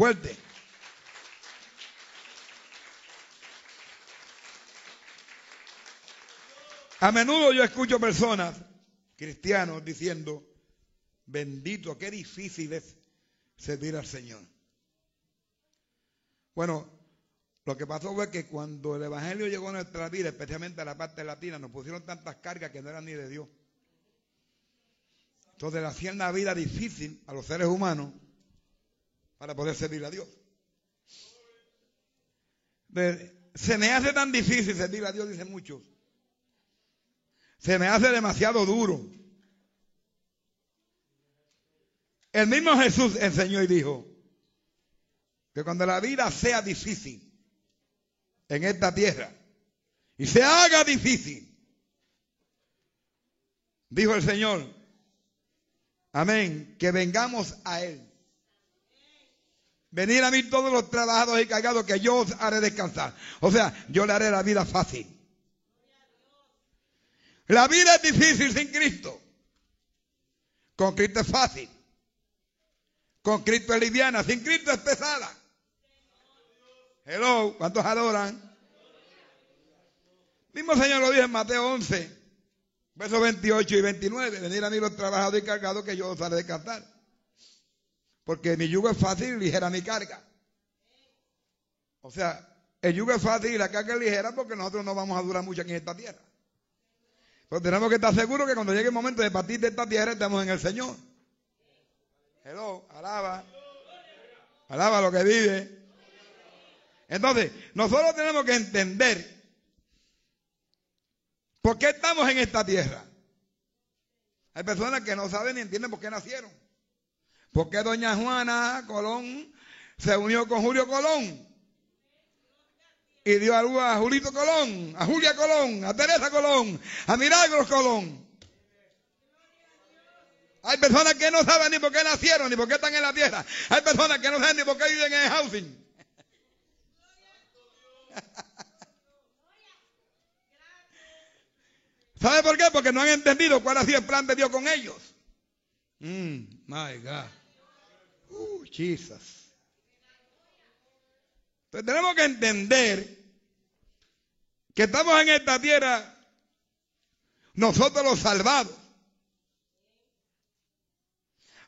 Fuerte. A menudo yo escucho personas, cristianos, diciendo, bendito, qué difícil es servir al Señor. Bueno, lo que pasó fue que cuando el Evangelio llegó a nuestra vida, especialmente a la parte latina, nos pusieron tantas cargas que no eran ni de Dios. Entonces le hacían la vida difícil a los seres humanos para poder servir a Dios. Se me hace tan difícil servir a Dios, dicen muchos, se me hace demasiado duro. El mismo Jesús enseñó y dijo que cuando la vida sea difícil en esta tierra y se haga difícil, dijo el Señor, amén, que vengamos a Él. Venir a mí todos los trabajados y cargados que yo os haré descansar. O sea, yo le haré la vida fácil. La vida es difícil sin Cristo. Con Cristo es fácil. Con Cristo es liviana. Sin Cristo es pesada. Hello, ¿cuántos adoran? Mismo Señor lo dijo en Mateo 11, versos 28 y 29. Venir a mí los trabajados y cargados que yo os haré descansar. Porque mi yugo es fácil y ligera mi carga. O sea, el yugo es fácil y la carga es ligera porque nosotros no vamos a durar mucho aquí en esta tierra. Pero tenemos que estar seguros que cuando llegue el momento de partir de esta tierra estamos en el Señor. Hello, alaba. Alaba lo que vive. Entonces, nosotros tenemos que entender por qué estamos en esta tierra. Hay personas que no saben ni entienden por qué nacieron. ¿Por qué doña Juana Colón se unió con Julio Colón? y dio a luz a Julito Colón, a Julia Colón, a Teresa Colón, a Milagros Colón. Hay personas que no saben ni por qué nacieron, ni por qué están en la tierra. Hay personas que no saben ni por qué viven en el housing. ¿Sabe por qué? Porque no han entendido cuál ha sido el plan de Dios con ellos. Mm, my God. Uh, Jesus. Entonces tenemos que entender que estamos en esta tierra nosotros los salvados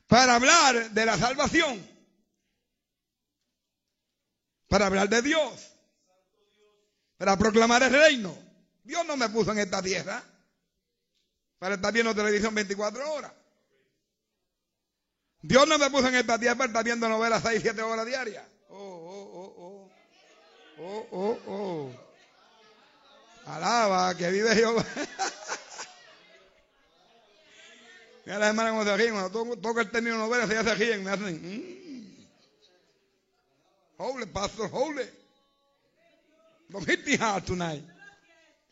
para hablar de la salvación, para hablar de Dios, para proclamar el reino. Dios no me puso en esta tierra para estar viendo televisión 24 horas. Dios no me puso en esta tierra estar viendo novelas 6, 7 horas diarias. Oh, oh, oh. Alaba, que vive Jehová. Mira la hermana como se ríen. Cuando toca el término novela, se se ríen. Me hacen. Mmm. Holy, pastor, holy. Don't hit me hard tonight.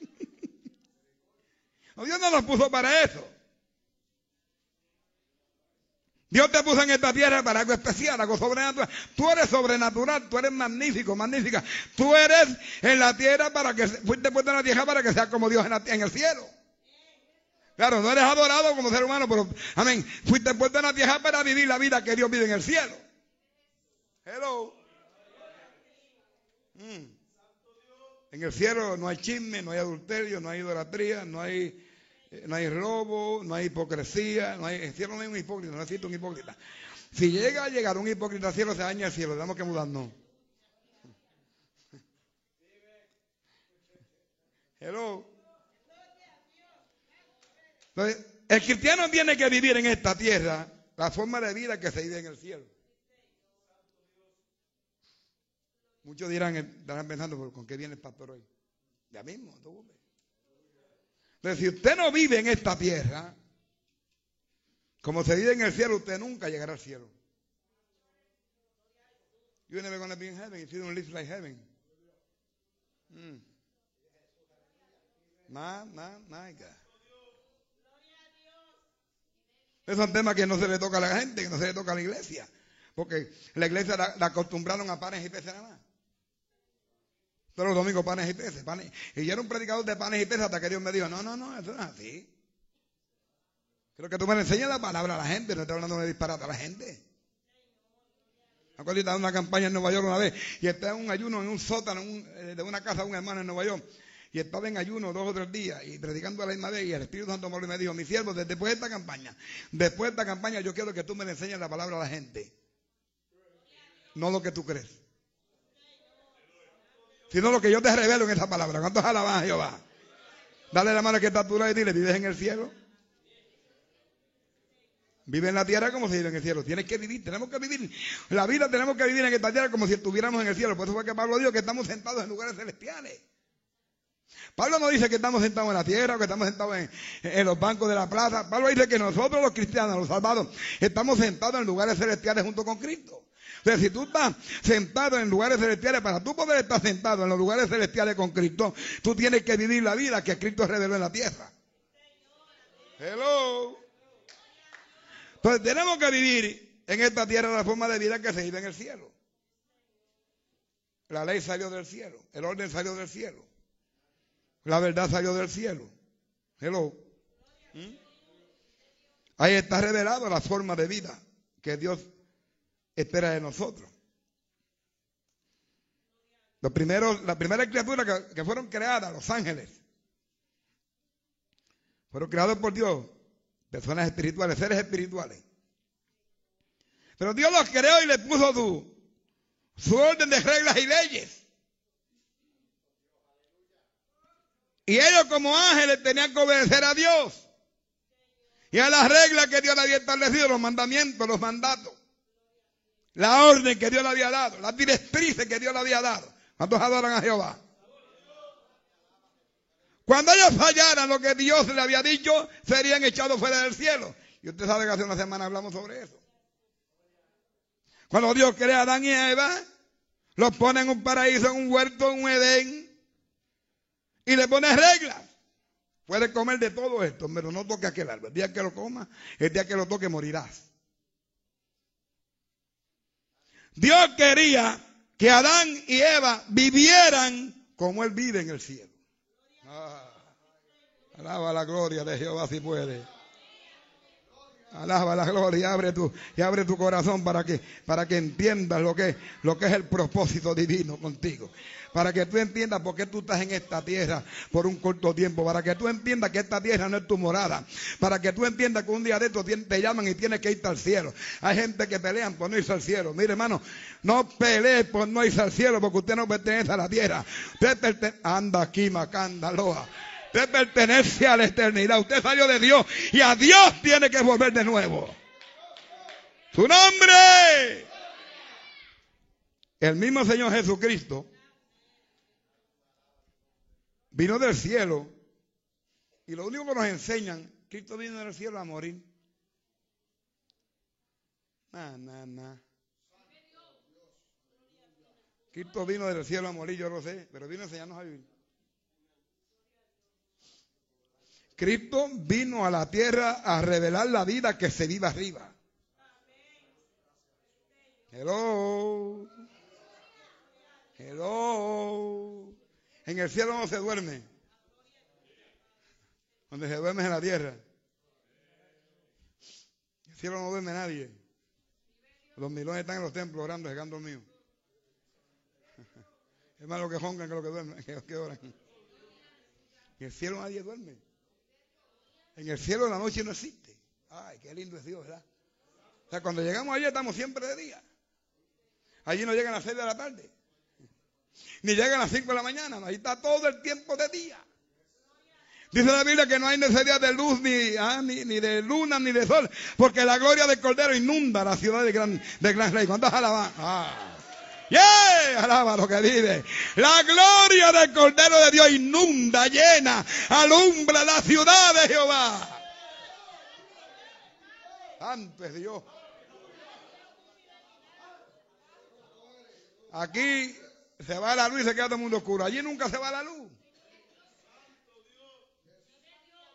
Dios no nos puso para eso. Dios te puso en esta tierra para algo especial, algo sobrenatural. Tú eres sobrenatural, tú eres magnífico, magnífica. Tú eres en la tierra para que fuiste puesto en la tierra para que seas como Dios en, el cielo. Claro, no eres adorado como ser humano, pero amén. Fuiste puesto en la tierra para vivir la vida que Dios vive en el cielo. Hello. Mm. En el cielo no hay chisme, no hay adulterio, no hay idolatría, no hay no hay robo, no hay hipocresía, no hay, en el cielo no hay un hipócrita, no existe un hipócrita. Si llega a llegar un hipócrita al cielo, se daña el cielo, tenemos que mudarnos. Hello. Entonces, el cristiano tiene que vivir en esta tierra la forma de vida que se vive en el cielo. Muchos dirán, estarán pensando, ¿con qué viene el pastor hoy? Ya mismo, tú pero si usted no vive en esta tierra, como se vive en el cielo, usted nunca llegará al cielo. You're never going to be in heaven if you don't live like heaven. Mm. My, my, God. Es un tema que no se le toca a la gente, que no se le toca a la iglesia. Porque la iglesia la, acostumbraron a panes y peces nada más. Todos los domingos panes y peces. Panes. Y yo era un predicador de panes y peces hasta que Dios me dijo, no, no, no, eso no es así. Creo que tú me enseñas la palabra a la gente, no estoy hablando de disparate a la gente. Acuérdate de una campaña en Nueva York una vez y estaba en un ayuno en un sótano eh, de una casa de un hermano en Nueva York y estaba en ayuno dos o tres días y predicando a la misma vez y el Espíritu Santo me dijo, mi siervo, después de esta campaña, después de esta campaña yo quiero que tú me enseñes la palabra a la gente. No lo que tú crees. Sino lo que yo te revelo en esa palabra. ¿Cuántos alaban a Jehová? Dale la mano que está a tu lado y dile, ¿vives en el cielo? Vive en la tierra como si vive en el cielo. Tienes que vivir, tenemos que vivir. La vida tenemos que vivir en esta tierra como si estuviéramos en el cielo. Por eso fue que Pablo dijo que estamos sentados en lugares celestiales. Pablo no dice que estamos sentados en la tierra o que estamos sentados en, los bancos de la plaza. Pablo dice que nosotros los cristianos, los salvados, estamos sentados en lugares celestiales junto con Cristo. O si tú estás sentado en lugares celestiales, para tú poder estar sentado en los lugares celestiales con Cristo, tú tienes que vivir la vida que Cristo reveló en la tierra. Hello. Entonces tenemos que vivir en esta tierra la forma de vida que se vive en el cielo. La ley salió del cielo, el orden salió del cielo, la verdad salió del cielo. Hello. ¿Mm? Ahí está revelado la forma de vida que Dios espera de nosotros. Los primeros, la primera criatura que, fueron creadas, los ángeles, fueron creados por Dios Personas espirituales, seres espirituales. Pero Dios los creó y les puso su, su orden de reglas y leyes. Y ellos como ángeles tenían que obedecer a Dios. Y a las reglas que Dios había establecido, los mandamientos, los mandatos. La orden que Dios le había dado, las directrices que Dios le había dado. ¿Cuántos adoran a Jehová? Cuando ellos fallaran lo que Dios le había dicho, serían echados fuera del cielo. Y usted sabe que hace una semana hablamos sobre eso. Cuando Dios crea a Adán y a Eva, los pone en un paraíso, en un huerto, en un Edén, y le pone reglas. Puedes comer de todo esto, pero no toque aquel árbol. El día que lo coma, el día que lo toque morirás. Dios quería que Adán y Eva vivieran como Él vive en el cielo. Alaba la gloria de Jehová si puede. Alaba la gloria y abre tu, y abre tu corazón para que, para que entiendas lo que, lo que es el propósito divino contigo. Para que tú entiendas por qué tú estás en esta tierra por un corto tiempo. Para que tú entiendas que esta tierra no es tu morada. Para que tú entiendas que un día de estos te llaman y tienes que irte al cielo. Hay gente que pelean por no irse al cielo. Mire, hermano, no pelee por no irse al cielo porque usted no pertenece a la tierra. Usted anda aquí, macándaloa. Usted pertenece a la eternidad. Usted salió de Dios y a Dios tiene que volver de nuevo. Su nombre. El mismo Señor Jesucristo vino del cielo y lo único que nos enseñan, Cristo vino del cielo a morir. Nah, nah, nah. Cristo vino del cielo a morir, yo lo sé, pero vino a enseñarnos a vivir. Cristo vino a la tierra a revelar la vida que se vive arriba. Hello. Hello. En el cielo no se duerme. Donde se duerme es en la tierra. En el cielo no duerme nadie. Los milones están en los templos orando, llegando mío. Es más lo que jongan que lo que duermen, que, oran. En el cielo nadie duerme. En el cielo la noche no existe. Ay, qué lindo es Dios, ¿verdad? O sea, cuando llegamos allí estamos siempre de día. Allí no llegan a las 6 de la tarde. Ni llegan a las 5 de la mañana. Ahí está todo el tiempo de día. Dice la Biblia que no hay necesidad de luz, ni, ah, ni, de luna, ni de sol, porque la gloria del Cordero inunda la ciudad de gran, de gran rey. ¿Cuántas alaban? Ah. Yeah, alaba lo que vive. La gloria del Cordero de Dios inunda, llena, alumbra la ciudad de Jehová. Santo es Dios. Aquí se va la luz y se queda todo el mundo oscuro. Allí nunca se va la luz.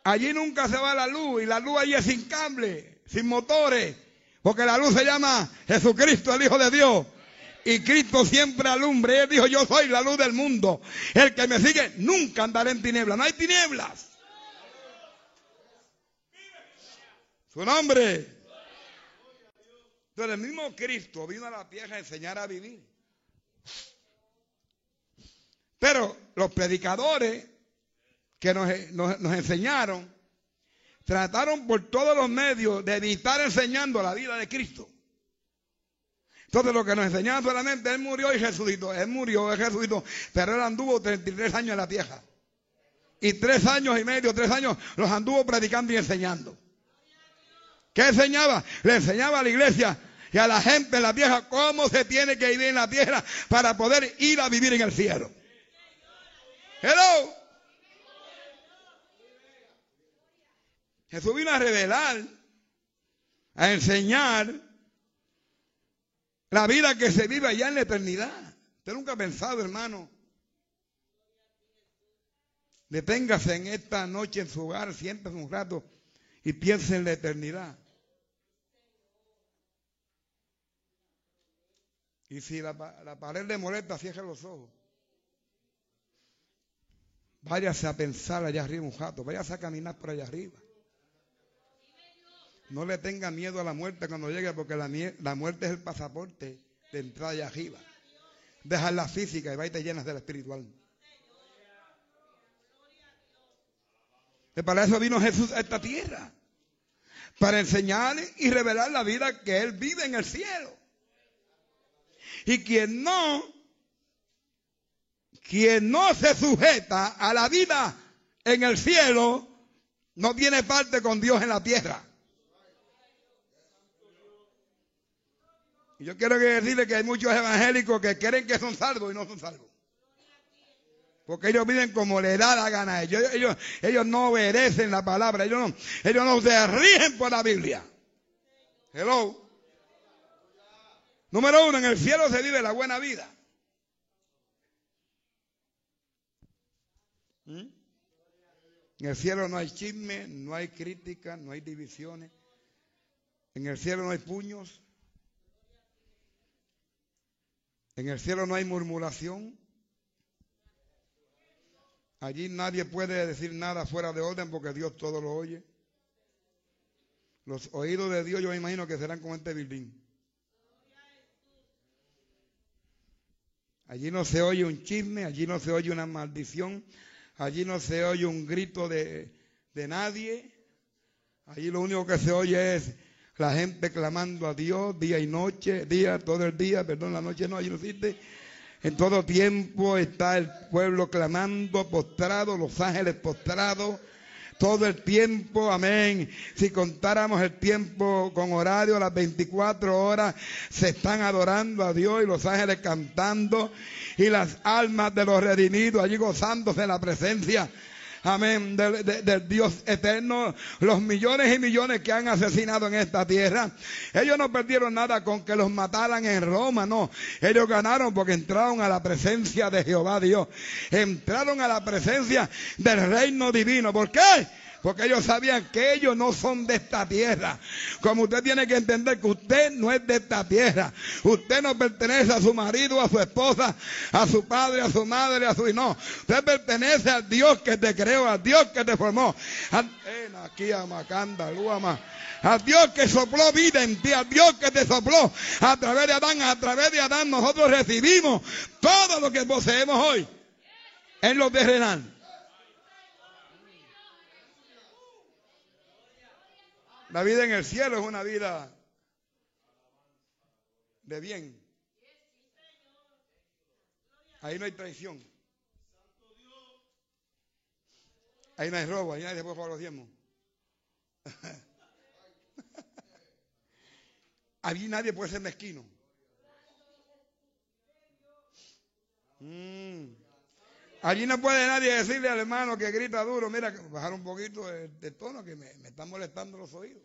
Allí nunca se va la luz y la luz allí es sin cable, sin motores, porque la luz se llama Jesucristo, el Hijo de Dios. Y Cristo siempre alumbre. Él dijo, yo soy la luz del mundo. El que me sigue nunca andará en tinieblas. No hay tinieblas. Su nombre. Entonces el mismo Cristo vino a la tierra a enseñar a vivir. Pero los predicadores que nos, nos enseñaron trataron por todos los medios de evitar enseñando la vida de Cristo. Entonces lo que nos enseñaban solamente, Él murió y resucitó. Él murió, Él resucitó, pero Él anduvo 33 años en la tierra. Y tres años y medio, tres años, los anduvo predicando y enseñando. ¿Qué enseñaba? Le enseñaba a la iglesia y a la gente en la tierra cómo se tiene que vivir en la tierra para poder ir a vivir en el cielo. Hello. Jesús vino a revelar, a enseñar la vida que se vive allá en la eternidad. Usted nunca ha pensado, hermano. Deténgase en esta noche en su hogar, siéntese un rato y piense en la eternidad. Y si la, pared le molesta, cierre los ojos. Váyase a pensar allá arriba un rato, váyase a caminar por allá arriba. No le tenga miedo a la muerte cuando llegue, porque la, la muerte es el pasaporte de entrada allá arriba. Deja la física y va y te llenas del espiritual. Y para eso vino Jesús a esta tierra. Para enseñar y revelar la vida que Él vive en el cielo. Y quien no, quien no se sujeta a la vida en el cielo, no tiene parte con Dios en la tierra. Y yo quiero decirle que hay muchos evangélicos que creen que son salvos y no son salvos. Porque ellos viven como le da la gana a ellos. Ellos, ellos no obedecen la palabra. Ellos no, ellos no se rigen por la Biblia. Hello. Número uno, en el cielo se vive la buena vida. ¿Mm? En el cielo no hay chisme, no hay crítica, no hay divisiones. En el cielo no hay puños. En el cielo no hay murmuración. Allí nadie puede decir nada fuera de orden porque Dios todo lo oye. Los oídos de Dios yo me imagino que serán como este building. Allí no se oye un chisme, allí no se oye una maldición, allí no se oye un grito de, de nadie. Allí lo único que se oye es la gente clamando a Dios día y noche, día, todo el día, perdón, la noche no, allí no existe. En todo tiempo está el pueblo clamando, postrado, los ángeles postrados. Todo el tiempo, amén. Si contáramos el tiempo con horario, las 24 horas se están adorando a Dios y los ángeles cantando y las almas de los redimidos allí gozándose en la presencia amén, del, Dios eterno, los millones y millones que han asesinado en esta tierra, ellos no perdieron nada con que los mataran en Roma, no, ellos ganaron porque entraron a la presencia de Jehová Dios, entraron a la presencia del reino divino, ¿por qué? Porque ellos sabían que ellos no son de esta tierra. Como usted tiene que entender que usted no es de esta tierra. Usted no pertenece a su marido, a su esposa, a su padre, a su madre, a su no. Usted pertenece al Dios que te creó, al Dios que te formó. Al Dios que sopló vida en ti, al Dios que te sopló a través de Adán, a través de Adán nosotros recibimos todo lo que poseemos hoy en lo terrenal. La vida en el cielo es una vida de bien. Ahí no hay traición. Ahí no hay robo, ahí nadie puede pagar los diezmos. Allí nadie puede ser mezquino. Mm. Allí no puede nadie decirle al hermano que grita duro, mira, bajar un poquito de, tono que me, me, están molestando los oídos.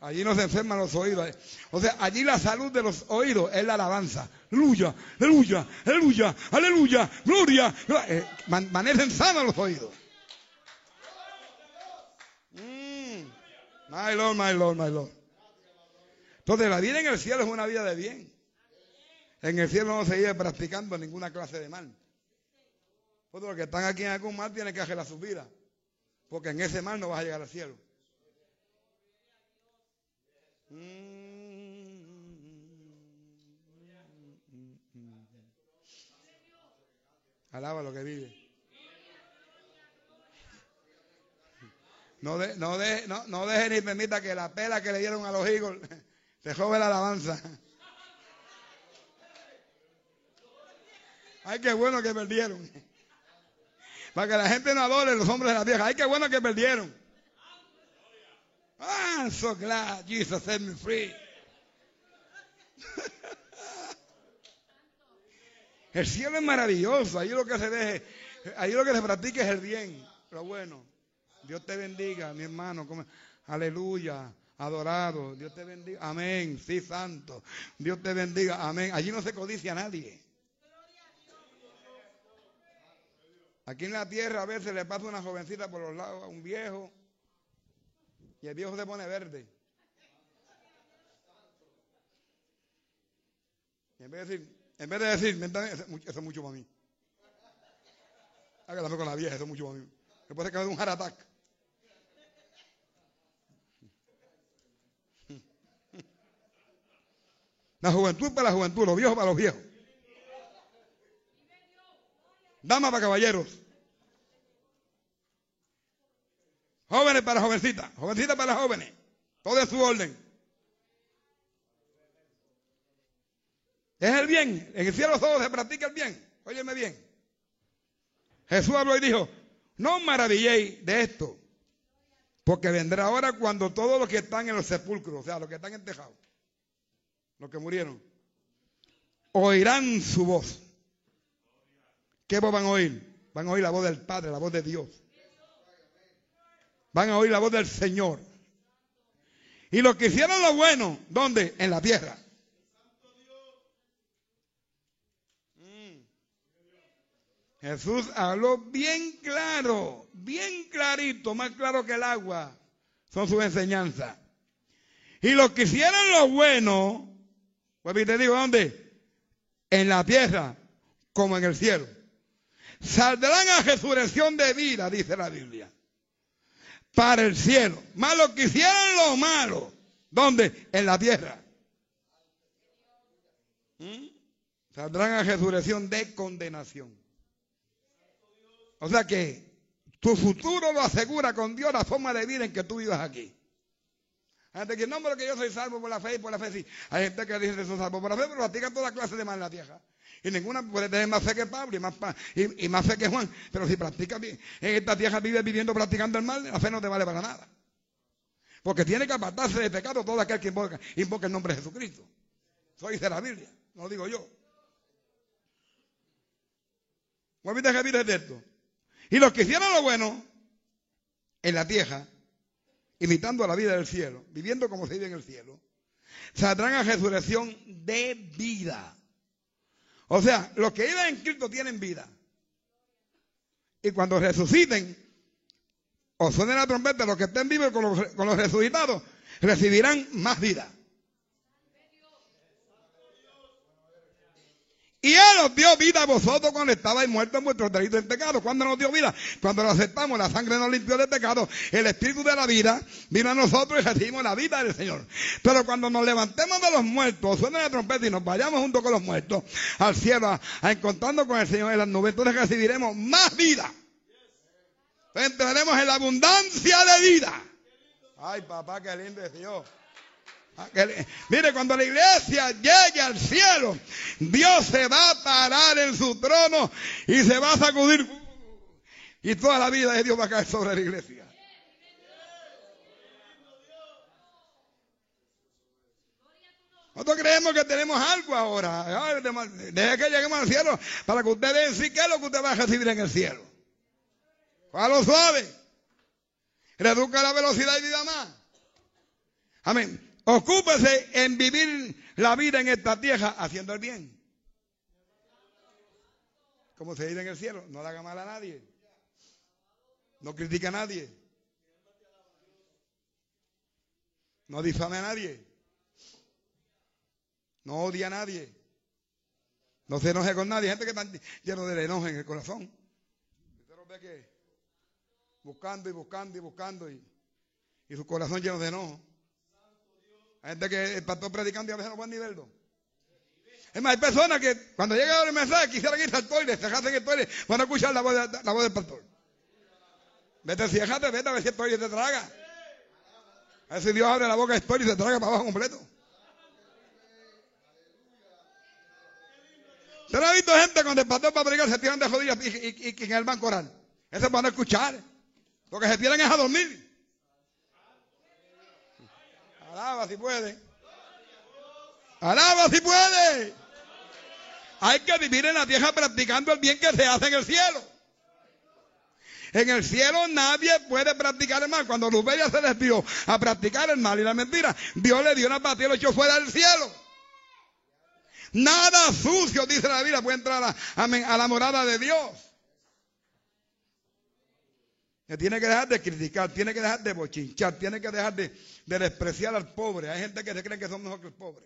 Allí no se enferman los oídos. O sea, allí la salud de los oídos es la alabanza. Aleluya, aleluya, aleluya, aleluya, gloria. Eh, manecen sanos los oídos. Mm. My Lord, my Lord, my Lord. Entonces, la vida en el cielo es una vida de bien. En el cielo no se vive practicando ninguna clase de mal. Porque los que están aquí en algún mal tienen que arreglar su vida. Porque en ese mal no vas a llegar al cielo. Mm. Alaba lo que vive. No, de, no, de, no, no deje ni permita que la pela que le dieron a los Eagles te joven la alabanza. Ay, qué bueno que perdieron. Para que la gente no adore los hombres de la vieja. Ay, qué bueno que perdieron. I'm so glad Jesus set me free. El cielo es maravilloso. Ahí lo que se deje, ahí lo que se practica es el bien, lo bueno. Dios te bendiga, mi hermano. Aleluya. Adorado. Dios te bendiga. Amén. Sí, santo. Dios te bendiga. Amén. Allí no se codicia a nadie. Aquí en la tierra a veces le pasa una jovencita por los lados a un viejo y el viejo se pone verde. En vez de decir, en vez de decir, eso es mucho para mí. Hágame con la vieja, eso es mucho para mí. Me puede caer un heart. La juventud para la juventud, los viejos para los viejos. Dama para caballeros. Jóvenes para jovencitas. Jovencitas para jóvenes. Todo en su orden. Es el bien. En el cielo todo se practica el bien. Óyeme bien. Jesús habló y dijo, no maravilléis de esto, porque vendrá ahora cuando todos los que están en los sepulcros, o sea, los que están entejados, los que murieron, oirán su voz. ¿Qué van a oír? Van a oír la voz del Padre, la voz de Dios. Van a oír la voz del Señor. Y los que hicieron lo bueno, ¿dónde? En la tierra. Jesús habló bien claro, bien clarito, más claro que el agua. Son sus enseñanzas. Y los que hicieron lo bueno, pues te digo, ¿dónde? En la tierra, como en el cielo. Saldrán a resurrección de vida, dice la Biblia. Para el cielo. Más los que hicieron lo malo. ¿Dónde? En la tierra. ¿Mm? Saldrán a resurrección de condenación. O sea que tu futuro lo asegura con Dios la forma de vida en que tú vivas aquí. Hay gente que no, pero que yo soy salvo por la fe y por la fe sí. Hay gente que dice que soy salvo por la fe, pero practican toda clase de mal en la tierra. Y ninguna puede tener más fe que Pablo y más, y, más fe que Juan. Pero si practica bien, en esta tierra vive viviendo practicando el mal, la fe no te vale para nada. Porque tiene que apartarse de pecado todo aquel que invoca, invoca el nombre de Jesucristo. Eso dice la Biblia, no lo digo yo. ¿Cuál viste que de esto? Y los que hicieron lo bueno en la tierra, imitando la vida del cielo, viviendo como se vive en el cielo, saldrán a resurrección de vida. O sea, los que viven en Cristo tienen vida. Y cuando resuciten, o suenen la trompeta, los que estén vivos con los, con los resucitados, recibirán más vida. Y Él os dio vida a vosotros cuando estabais muertos en vuestros delitos y pecado. ¿Cuándo nos dio vida? Cuando lo aceptamos, la sangre nos limpió de pecado. El espíritu de la vida vino a nosotros y recibimos la vida del Señor. Pero cuando nos levantemos de los muertos, suena la trompeta y nos vayamos junto con los muertos al cielo a, encontrando con el Señor en las nubes, entonces recibiremos más vida. Entraremos en la abundancia de vida. Ay, papá, qué lindo es Dios. Ah, mire, cuando la iglesia llegue al cielo, Dios se va a parar en su trono y se va a sacudir. Y toda la vida de Dios va a caer sobre la iglesia. Nosotros creemos que tenemos algo ahora. Deje que lleguemos al cielo para que ustedes sí qué es lo que usted va a recibir en el cielo. A lo suave. Reduzca la velocidad y vida más. Amén. Ocúpese en vivir la vida en esta tierra haciendo el bien. Como se dice en el cielo, no le haga mal a nadie. No critica a nadie. No difame a nadie. No odia a nadie. No se enoje con nadie. Gente que está lleno de enojo en el corazón. Buscando y buscando y buscando y, y su corazón lleno de enojo. Hay gente que el pastor predicando y a veces no puede ni verlo. Es más, hay personas que cuando llega el mensaje quisieran irse al toile, se en el toile para no escuchar la voz, del pastor. Vete, ciejate, vete a ver si el toile te traga. A ver si Dios abre la boca del toile y se traga para abajo completo. ¿Usted no ha visto gente cuando el pastor va a predicar se tiran de jodillas y, y, en el banco oral? Eso van a escuchar. Porque se tiran es a dormir. Alaba si puede. Alaba si puede. Hay que vivir en la tierra practicando el bien que se hace en el cielo. En el cielo nadie puede practicar el mal. Cuando Luberia se les dio a practicar el mal y la mentira, Dios le dio una batida y lo echó fuera del cielo. Nada sucio, dice la Biblia, puede entrar a, a la morada de Dios. Tiene que dejar de criticar, tiene que dejar de bochinchar, tiene que dejar de, despreciar al pobre. Hay gente que se cree que son mejor que el pobre.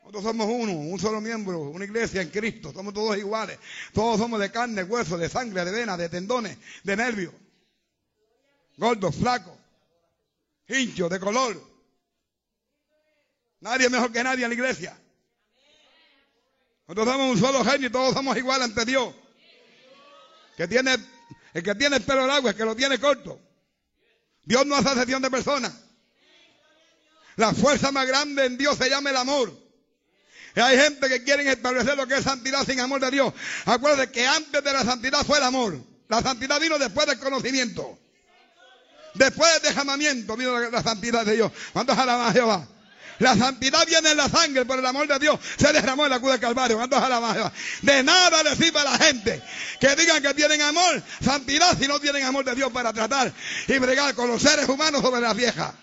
Nosotros somos uno, un solo miembro, una iglesia en Cristo. Somos todos iguales. Todos somos de carne, hueso, de sangre, de venas, de tendones, de nervios. Gordos, flacos, hinchos, de color. Nadie es mejor que nadie en la iglesia. Nosotros somos un solo genio y todos somos iguales ante Dios. Que tiene, el que tiene el pelo largo es que lo tiene corto. Dios no hace excepción de personas. La fuerza más grande en Dios se llama el amor. Y hay gente que quiere establecer lo que es santidad sin amor de Dios. Acuérdense que antes de la santidad fue el amor. La santidad vino después del conocimiento. Después del dejamiento vino la, santidad de Dios. ¿Cuántos alaban a Jehová? La santidad viene en la sangre, por el amor de Dios se derramó en la cruz del Calvario. De nada le sirve a la gente que digan que tienen amor, santidad, si no tienen amor de Dios para tratar y bregar con los seres humanos sobre la vieja.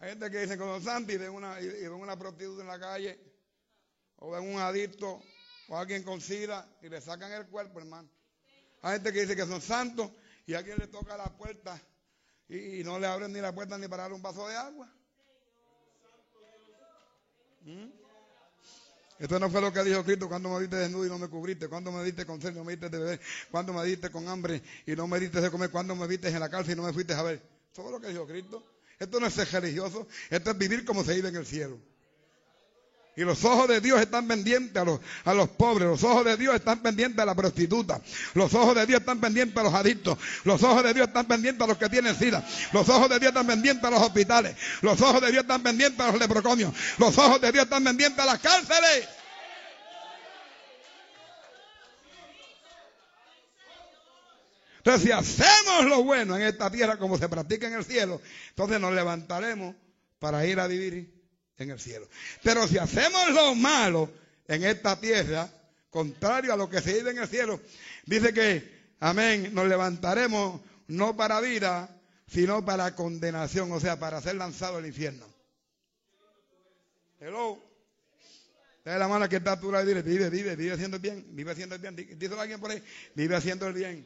Hay gente que dice que son santos y ven una, y una prostituta en la calle, o ven un adicto, o alguien con sida, y le sacan el cuerpo, hermano. Hay gente que dice que son santos y alguien le toca la puerta y, no le abren ni la puerta ni para darle un vaso de agua. ¿Mm? Esto no fue lo que dijo Cristo cuando me diste desnudo y no me cubriste, cuando me diste con sed y no me diste de beber, cuando me diste con hambre y no me diste de comer, cuando me viste en la cárcel y no me fuiste a ver. Fue lo que dijo Cristo. Esto no es ser religioso, esto es vivir como se vive en el cielo. Y los ojos de Dios están pendientes a los, a los pobres. Los ojos de Dios están pendientes a la prostituta. Los ojos de Dios están pendientes a los adictos. Los ojos de Dios están pendientes a los que tienen sida. Los ojos de Dios están pendientes a los hospitales. Los ojos de Dios están pendientes a los leprocomios. Los ojos de Dios están pendientes a las cárceles. Entonces, si hacemos lo bueno en esta tierra como se practica en el cielo, entonces nos levantaremos para ir a vivir en el cielo. Pero si hacemos lo malo en esta tierra, contrario a lo que se vive en el cielo, dice que, amén, nos levantaremos no para vida, sino para condenación, o sea, para ser lanzado al infierno. Hello. Dale la mano que está tú y dile, vive, vive, vive haciendo el bien, vive haciendo el bien. Dice alguien por ahí, vive haciendo el bien.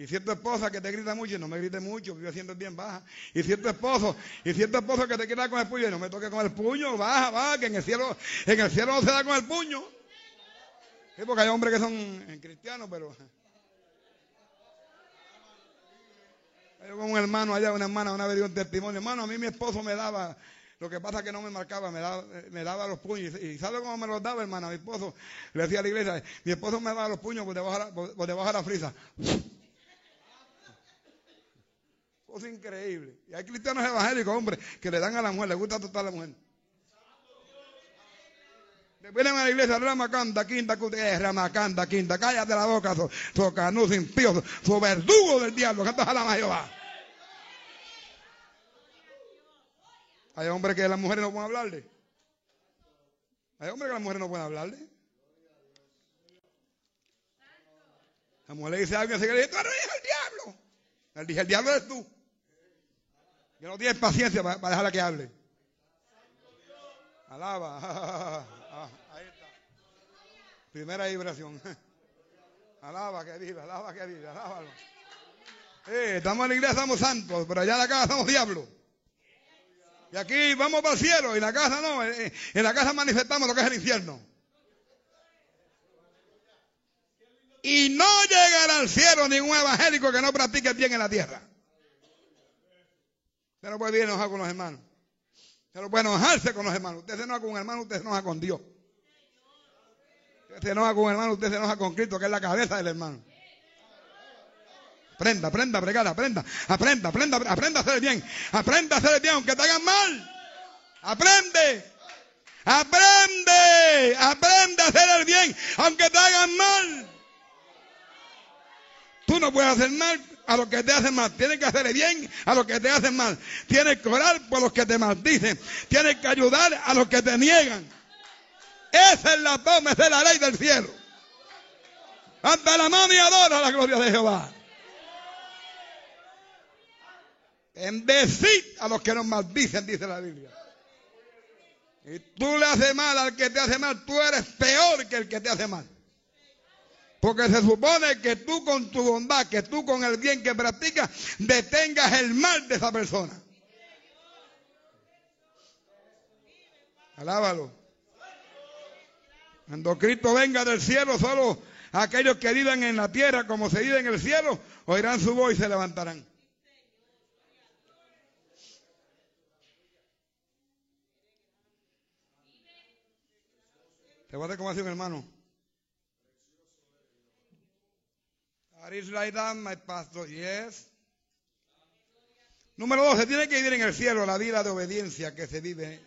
Y si es esposa que te grita mucho, no me grite mucho, vive haciendo el bien, baja. Y si es esposo, y si es esposo que te quiere con el puño, no me toque con el puño, baja, baja, que en el cielo, en el cielo no se da con el puño. Sí, porque hay hombres que son cristianos, pero. Hay un hermano allá, una hermana, una vez dio un testimonio. Hermano, a mí mi esposo me daba, lo que pasa es que no me marcaba, me daba, daba los puños. ¿Y sabe cómo me los daba, hermana? Mi esposo le decía a la iglesia, mi esposo me daba los puños por debajo, por debajo de la frisa. Cosa increíble. Y hay cristianos evangélicos, hombre, que le dan a la mujer, le gusta total a la mujer. Vienen a la iglesia, ramacanda, quinta, eh, ramacanda, quinta, cállate la boca, su, su sin impío, su, verdugo del diablo, cantas a la Jehová. Hay hombres que las mujeres no pueden hablarle. Hay hombres que las mujeres no pueden hablarle. La mujer le dice a alguien, se le dice, tú eres el diablo. Él dice, el diablo eres tú. Que no tienes paciencia para, dejarla que hable. Alaba. Primera vibración. Alaba que alaba que vive, alábalo. Eh, estamos en la iglesia, somos santos, pero allá en la casa somos diablos. Y aquí vamos para el cielo, y en la casa no, eh, eh, en la casa manifestamos lo que es el infierno. Y no llegará al cielo ningún evangélico que no practique bien en la tierra. Usted no puede vivir enojado con los hermanos. Usted no puede enojarse con los hermanos. Usted se enoja con un hermano, usted se enoja con Dios. Usted se enoja con un hermano, usted se enoja con Cristo, que es la cabeza del hermano. Aprenda, aprenda a bregar, aprenda, aprenda, aprenda, aprenda a hacer el bien. Aprenda a hacer el bien, aunque te hagan mal. Aprende. Aprende. Aprende a hacer el bien, aunque te hagan mal. Tú no puedes hacer mal a los que te hacen mal. Tienes que hacer bien a los que te hacen mal. Tienes que orar por los que te maldicen. Tienes que ayudar a los que te niegan. Esa es la toma, esa es la ley del cielo. Anda la mano y adora la gloria de Jehová. Bendecid a los que nos maldicen, dice la Biblia. Y tú le haces mal al que te hace mal, tú eres peor que el que te hace mal. Porque se supone que tú con tu bondad, que tú con el bien que practicas, detengas el mal de esa persona. Alábalo. Cuando Cristo venga del cielo, solo aquellos que viven en la tierra como se vive en el cielo, oirán su voz y se levantarán. Te voy a hacer como hace un hermano. My pastor. Yes. Número dos, se tiene que vivir en el cielo la vida de obediencia que se vive.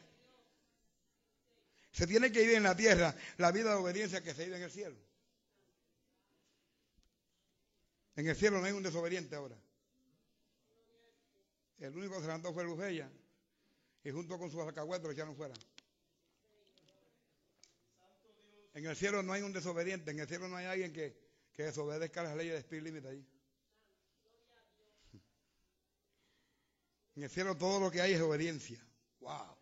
Se tiene que vivir en la tierra la vida de obediencia que se vive en el cielo. En el cielo no hay un desobediente ahora. El único que se levantó fue Luzella y junto con sus alcahuetes ya no fuera. En el cielo no hay un desobediente, en el cielo no hay alguien que, que desobedezca las leyes de speed limit ahí. En el cielo todo lo que hay es obediencia. Wow.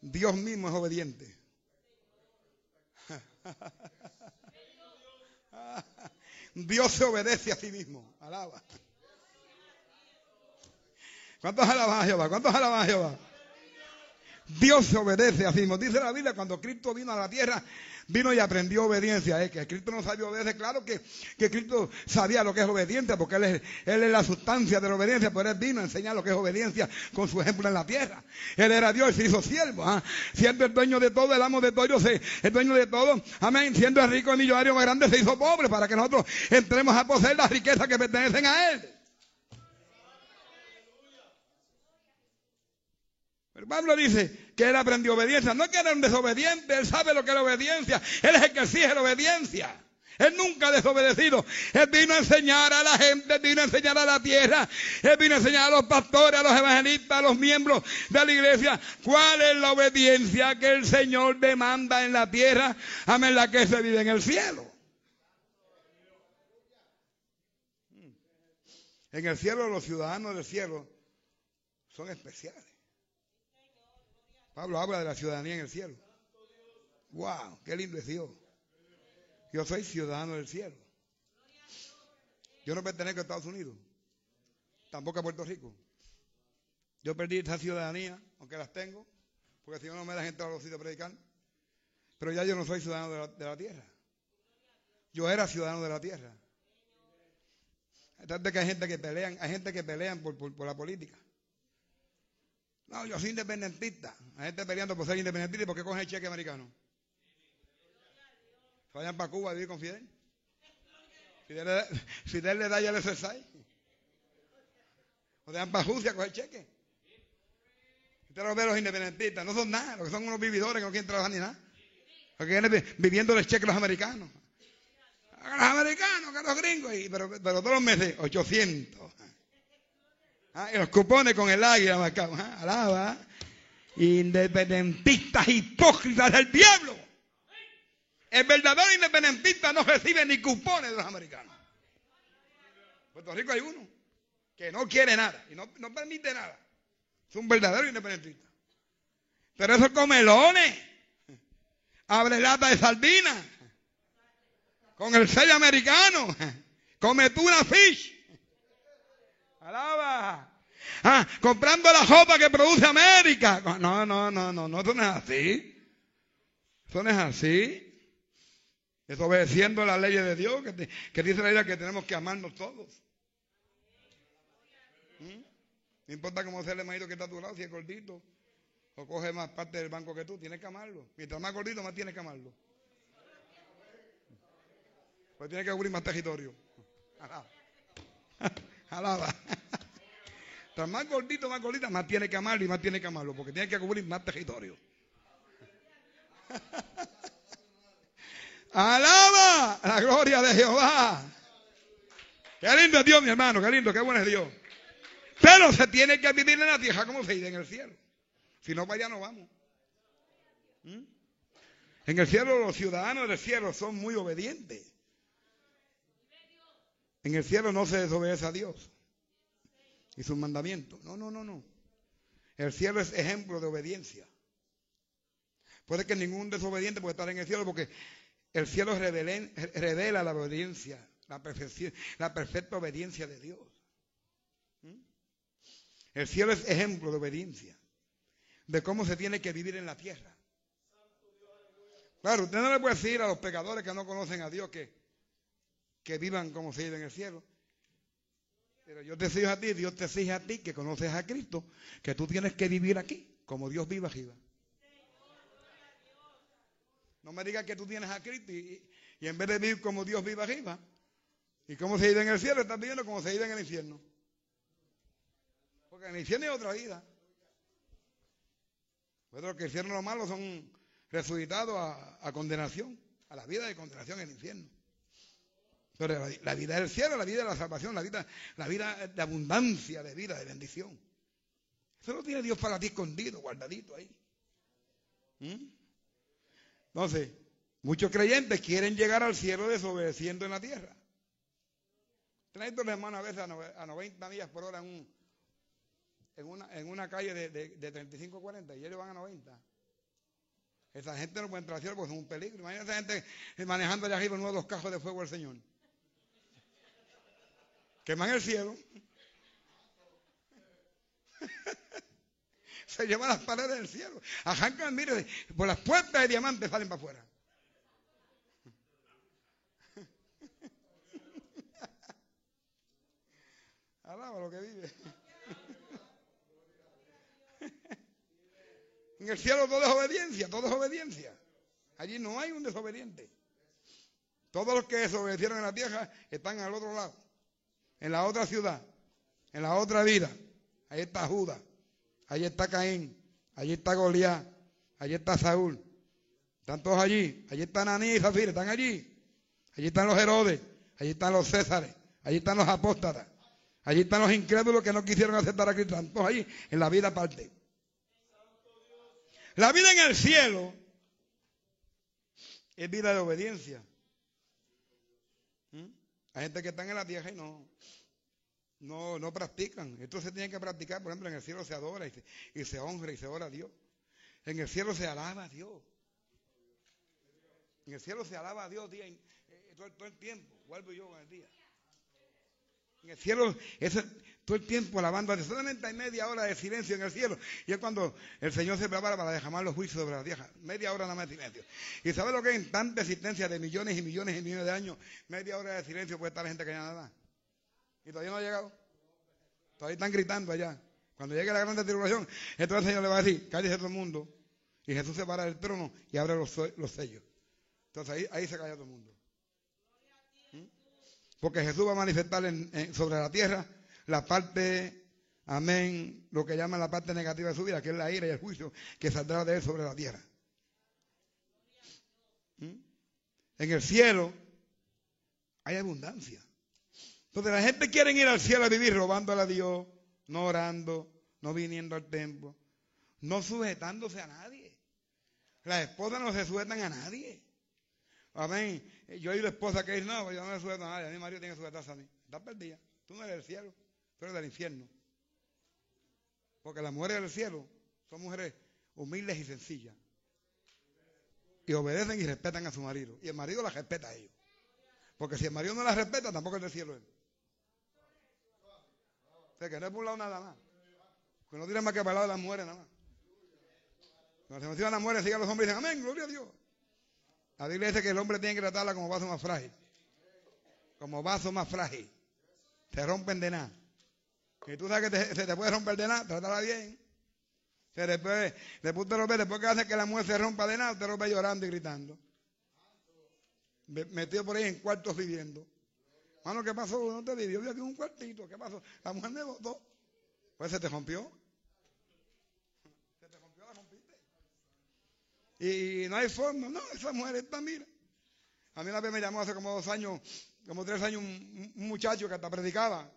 Dios mismo es obediente. Dios se obedece a sí mismo. Alaba. ¿Cuántos alaban a Jehová? ¿Cuántos alaban a Jehová? Dios se obedece a sí mismo. Dice la Biblia, cuando Cristo vino a la tierra, vino y aprendió obediencia. Es que Cristo no sabía obedecer. Claro que, que Cristo sabía lo que es obediencia, porque él es, él es la sustancia de la obediencia, pero él vino a enseñar lo que es obediencia con su ejemplo en la tierra. Él era Dios y se hizo siervo. ¿ah? Siendo el dueño de todo, el amo de todo, el dueño de todo. Amén. Siendo el rico y millonario más grande, se hizo pobre para que nosotros entremos a poseer las riquezas que pertenecen a él. Pero Pablo dice que él aprendió obediencia. No que era un desobediente, él sabe lo que es la obediencia. Él es el que exige la obediencia. Él nunca ha desobedecido. Él vino a enseñar a la gente, vino a enseñar a la tierra. Él vino a enseñar a los pastores, a los evangelistas, a los miembros de la iglesia cuál es la obediencia que el Señor demanda en la tierra, amén, la que se vive en el cielo. En el cielo los ciudadanos del cielo son especiales. Pablo habla de la ciudadanía en el cielo. ¡Wow! ¡Qué lindo es Dios! Yo soy ciudadano del cielo. Yo no pertenezco a Estados Unidos, tampoco a Puerto Rico. Yo perdí esa ciudadanía, aunque las tengo, porque si no, no me da gente a los sitios a predicar. Pero ya yo no soy ciudadano de la, tierra. Yo era ciudadano de la tierra. Hay que hay gente que pelean, hay gente que pelean por la política. No, yo soy independentista. Hay gente peleando por ser independentista y por qué cogen el cheque americano. Vayan para Cuba a vivir con Fidel. Fidel, le da ya el SSI. O dan para Rusia a coger cheque. Usted lo ve los independentistas. No son nada. Lo que son unos vividores que no quieren trabajar ni nada. Porque vienen viviendo el cheque los americanos. Los americanos, a los gringos. pero, pero todos los meses, 800. Ah, los cupones con el águila. Ah, alaba. Independentistas hipócritas del diablo. El verdadero independentista no recibe ni cupones de los americanos. En Puerto Rico hay uno que no quiere nada y no, permite nada. Es un verdadero independentista. Pero esos comelones, abre lata de sardina, con el sello americano, come tuna fish. Alaba. Ah, comprando la ropa que produce América. No, no, no, no, no, eso no es así. Eso no es así. Es obedeciendo la ley de Dios que, dice la Biblia que tenemos que amarnos todos. ¿Mm? No importa cómo sea el marido que está a tu lado, si es gordito o coge más parte del banco que tú, tienes que amarlo. Mientras más gordito, más tienes que amarlo. Pues tiene que cubrir más territorio. Alaba. Mientras más gordito, más gordita, más tiene que amarlo y más tiene que amarlo, porque tiene que cubrir más territorio. Alaba la gloria de Jehová. Qué lindo es Dios, mi hermano, qué lindo, qué bueno es Dios. Pero se tiene que vivir en la tierra como se vive en el cielo. Si no, para allá no vamos. ¿Mm? En el cielo los ciudadanos del cielo son muy obedientes. En el cielo no se desobedece a Dios y sus mandamientos. No, no, no, no. El cielo es ejemplo de obediencia. Puede que ningún desobediente pueda estar en el cielo porque el cielo revela, la obediencia, la, perfecta obediencia de Dios. ¿Mm? El cielo es ejemplo de obediencia, de cómo se tiene que vivir en la tierra. Claro, usted no le puede decir a los pecadores que no conocen a Dios que, que vivan como se vive en el cielo. Pero yo te exijo a ti, Dios te exige a ti que conoces a Cristo, que tú tienes que vivir aquí como Dios vive arriba. No me digas que tú tienes a Cristo y, en vez de vivir como Dios vive arriba y como se vive en el cielo, estás viviendo como se vive en el infierno. Porque en el infierno hay otra vida. Pero que el infierno lo malo son resucitados a, condenación, a la vida de condenación en el infierno. La, vida del cielo, la vida de la salvación, la vida, la vida de abundancia, de vida, de bendición. Eso lo tiene Dios para ti escondido, guardadito ahí. ¿Mm? Entonces, muchos creyentes quieren llegar al cielo desobedeciendo en la tierra. Traen los hermanos a veces a 90 millas por hora en, una, calle de, de, 35 40 y ellos van a 90. Esa gente no puede entrar al cielo porque es un peligro. Imagínate esa gente manejando allá arriba uno de los cajos de fuego del Señor. Queman el cielo. se lleva las paredes del cielo. Arrancan, mire, por las puertas de diamantes salen para afuera. Alaba lo que vive. En el cielo todo es obediencia, todo es obediencia. Allí no hay un desobediente. Todos los que desobedecieron en la tierra están al otro lado, en la otra ciudad, en la otra vida. Ahí está Judas. Allí está Caín, allí está Goliat, allí está Saúl. Están todos allí. Allí están Aní y Zafir, están allí. Allí están los Herodes, allí están los Césares, allí están los apóstatas. Allí están los incrédulos que no quisieron aceptar a Cristo. Están todos allí en la vida aparte. La vida en el cielo es vida de obediencia. Hay gente que está en la tierra y no, no, no practican. Esto se tiene que practicar. Por ejemplo, en el cielo se adora y se, honra y se ora a Dios. En el cielo se alaba a Dios. En el cielo se alaba a Dios día, eh, todo, el tiempo. Vuelvo yo en el día. En el cielo, todo el tiempo alabando. Solamente hay media hora de silencio en el cielo. Y es cuando el Señor se prepara para dejar los juicios sobre la tierra. Media hora nada más de silencio. ¿Y sabe lo que es en tanta existencia de millones y millones y millones de años? Media hora de silencio puede estar la gente que ya nada. Y todavía no ha llegado. Todavía están gritando allá. Cuando llegue la gran tribulación, entonces el Señor le va a decir, cállese todo el mundo. Y Jesús se para del trono y abre los, sellos. Entonces ahí, ahí, se calla todo el mundo. Porque Jesús va a manifestar sobre la tierra la parte, amén, lo que llaman la parte negativa de su vida, que es la ira y el juicio que saldrá de él sobre la tierra. ¿Mm? En el cielo hay abundancia. Entonces la gente quiere ir al cielo a vivir robándole a Dios, no orando, no viniendo al templo, no sujetándose a nadie. Las esposas no se sujetan a nadie. Amén. Yo y la esposa que dice, no, yo no me sujeto a nadie, a mi marido tiene que sujetarse a mí. Estás perdida. Tú no eres del cielo, tú eres del infierno. Porque las mujeres del cielo son mujeres humildes y sencillas. Y obedecen y respetan a su marido. Y el marido las respeta a ellos. Porque si el marido no las respeta, tampoco es del cielo él. O que no por un lado nada más. Que no tiene más que de las mujeres nada más. Cuando se mencionan las mujeres, sigan los hombres y dicen, amén, gloria a Dios. La Biblia dice que el hombre tiene que tratarla como vaso más frágil. Como vaso más frágil. Se rompen de nada. Y tú sabes que se te puede romper de nada, trátala bien. Se después, después te lo ves, después que hace que la mujer se rompa de nada, te lo llorando y gritando. Metido por ahí en cuartos viviendo. Mano, ¿qué pasó? No te vivió, yo aquí un cuartito. ¿Qué pasó? La mujer me votó. Pues se te rompió. Se te rompió, la rompiste. Y no hay forma. No, esa mujer está, mira. A mí una vez me llamó hace como dos años, como tres años, un, muchacho que hasta predicaba.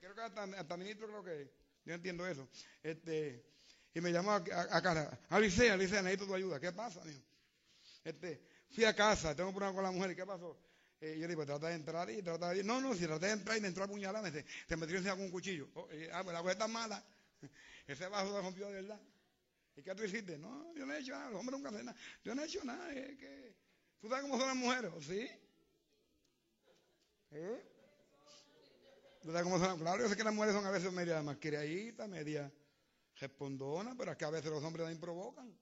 Creo que hasta, hasta, ministro, creo que. Yo entiendo eso. Este, y me llamó a, casa. Alicia, Alicia, necesito tu ayuda. ¿Qué pasa, amigo? Este, fui a casa, tengo un problema con la mujer. ¿Y qué pasó? Eh, yo digo, trata de entrar y trata de... No, no, si trata de entrar y me entró a puñalada, me, se metió encima un cuchillo. Oh, ah, pues la cosa está mala. Ese vaso se rompió de verdad. ¿Y qué tú hiciste? No, yo no he hecho nada. Los hombres nunca hacen nada. Yo no he hecho nada. Es que... ¿Tú sabes cómo son las mujeres? ¿Sí? ¿Eh? ¿Tú sabes cómo son? Claro, yo sé que las mujeres son a veces media más criaditas, media respondona, pero es que a veces los hombres también provocan.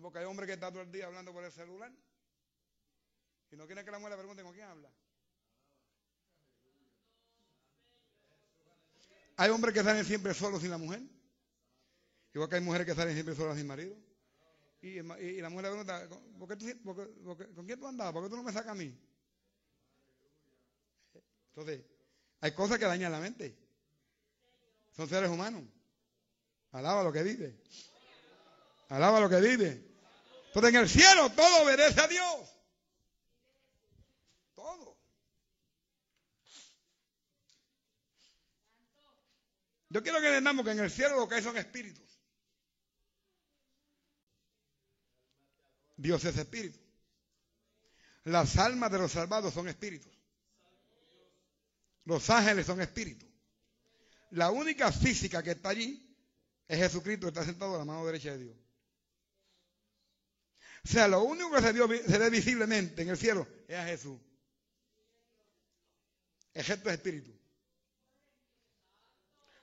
Porque hay hombres que están todo el día hablando por el celular y no quieren que la mujer le pregunte con quién habla. Hay hombres que salen siempre solos sin la mujer. Igual que hay mujeres que salen siempre solas sin marido. Y, la mujer le pregunta, ¿con quién tú andabas? ¿Por qué tú no me sacas a mí? Entonces, hay cosas que dañan la mente. Son seres humanos. Alaba lo que vive. Alaba lo que vive. Entonces en el cielo todo obedece a Dios. Todo. Yo quiero que entendamos que en el cielo lo que hay son espíritus. Dios es espíritu. Las almas de los salvados son espíritus. Los ángeles son espíritus. La única física que está allí es Jesucristo que está sentado a la mano derecha de Dios. O sea, lo único que se, ve visiblemente en el cielo es a Jesús. De espíritu.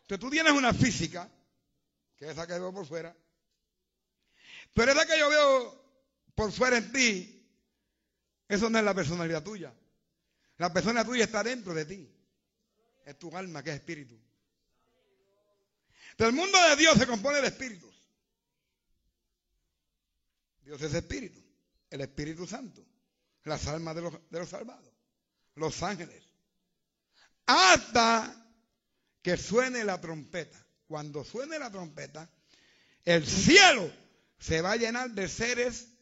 Entonces tú tienes una física, que es esa que veo por fuera, pero esa que yo veo por fuera en ti, eso no es la personalidad tuya. La persona tuya está dentro de ti. Es tu alma que es espíritu. El mundo de Dios se compone de espíritus. Dios es espíritu, el Espíritu Santo, las almas de los, de los salvados, los ángeles. Hasta que suene la trompeta. Cuando suene la trompeta, el cielo se va a llenar de seres,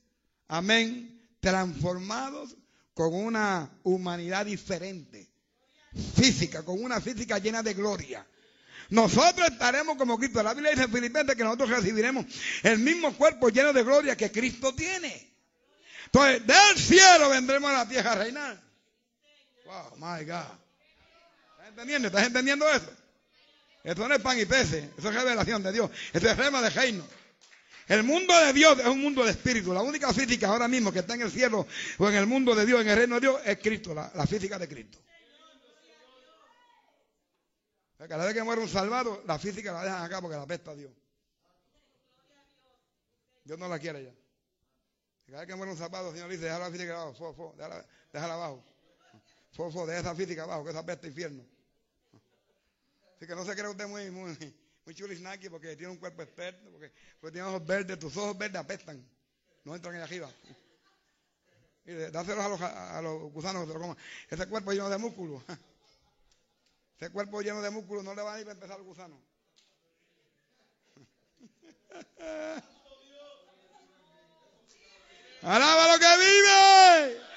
amén, transformados con una humanidad diferente, física, con una física llena de gloria. Nosotros estaremos como Cristo. La Biblia dice en Filipenses que nosotros recibiremos el mismo cuerpo lleno de gloria que Cristo tiene. Entonces, del cielo vendremos a la tierra a reinar. Wow, my God. ¿Estás entendiendo? ¿Estás entendiendo eso? Esto no es pan y peces, eso es revelación de Dios. Esto es rema de reino. El mundo de Dios es un mundo de espíritu. La única física ahora mismo que está en el cielo o en el mundo de Dios, en el reino de Dios, es Cristo, la física de Cristo. Cada vez que muere un salvado, la física la dejan acá porque la pesta a Dios. Dios no la quiere ya. Cada vez que muere un salvado, el Señor dice, déjala la física abajo, fo, fo, déjala, abajo. Deja esa física abajo, que esa pesta infierno. Así que no se cree usted muy, muy, muy chulisnaki porque tiene un cuerpo experto, porque, tiene ojos verdes, tus ojos verdes apestan, no entran ahí arriba. Y dáselos a los, a los gusanos que se lo coman. Ese cuerpo lleno de músculo. Ese cuerpo lleno de músculos no le va a ir a empezar el gusano. Alaba lo que vive.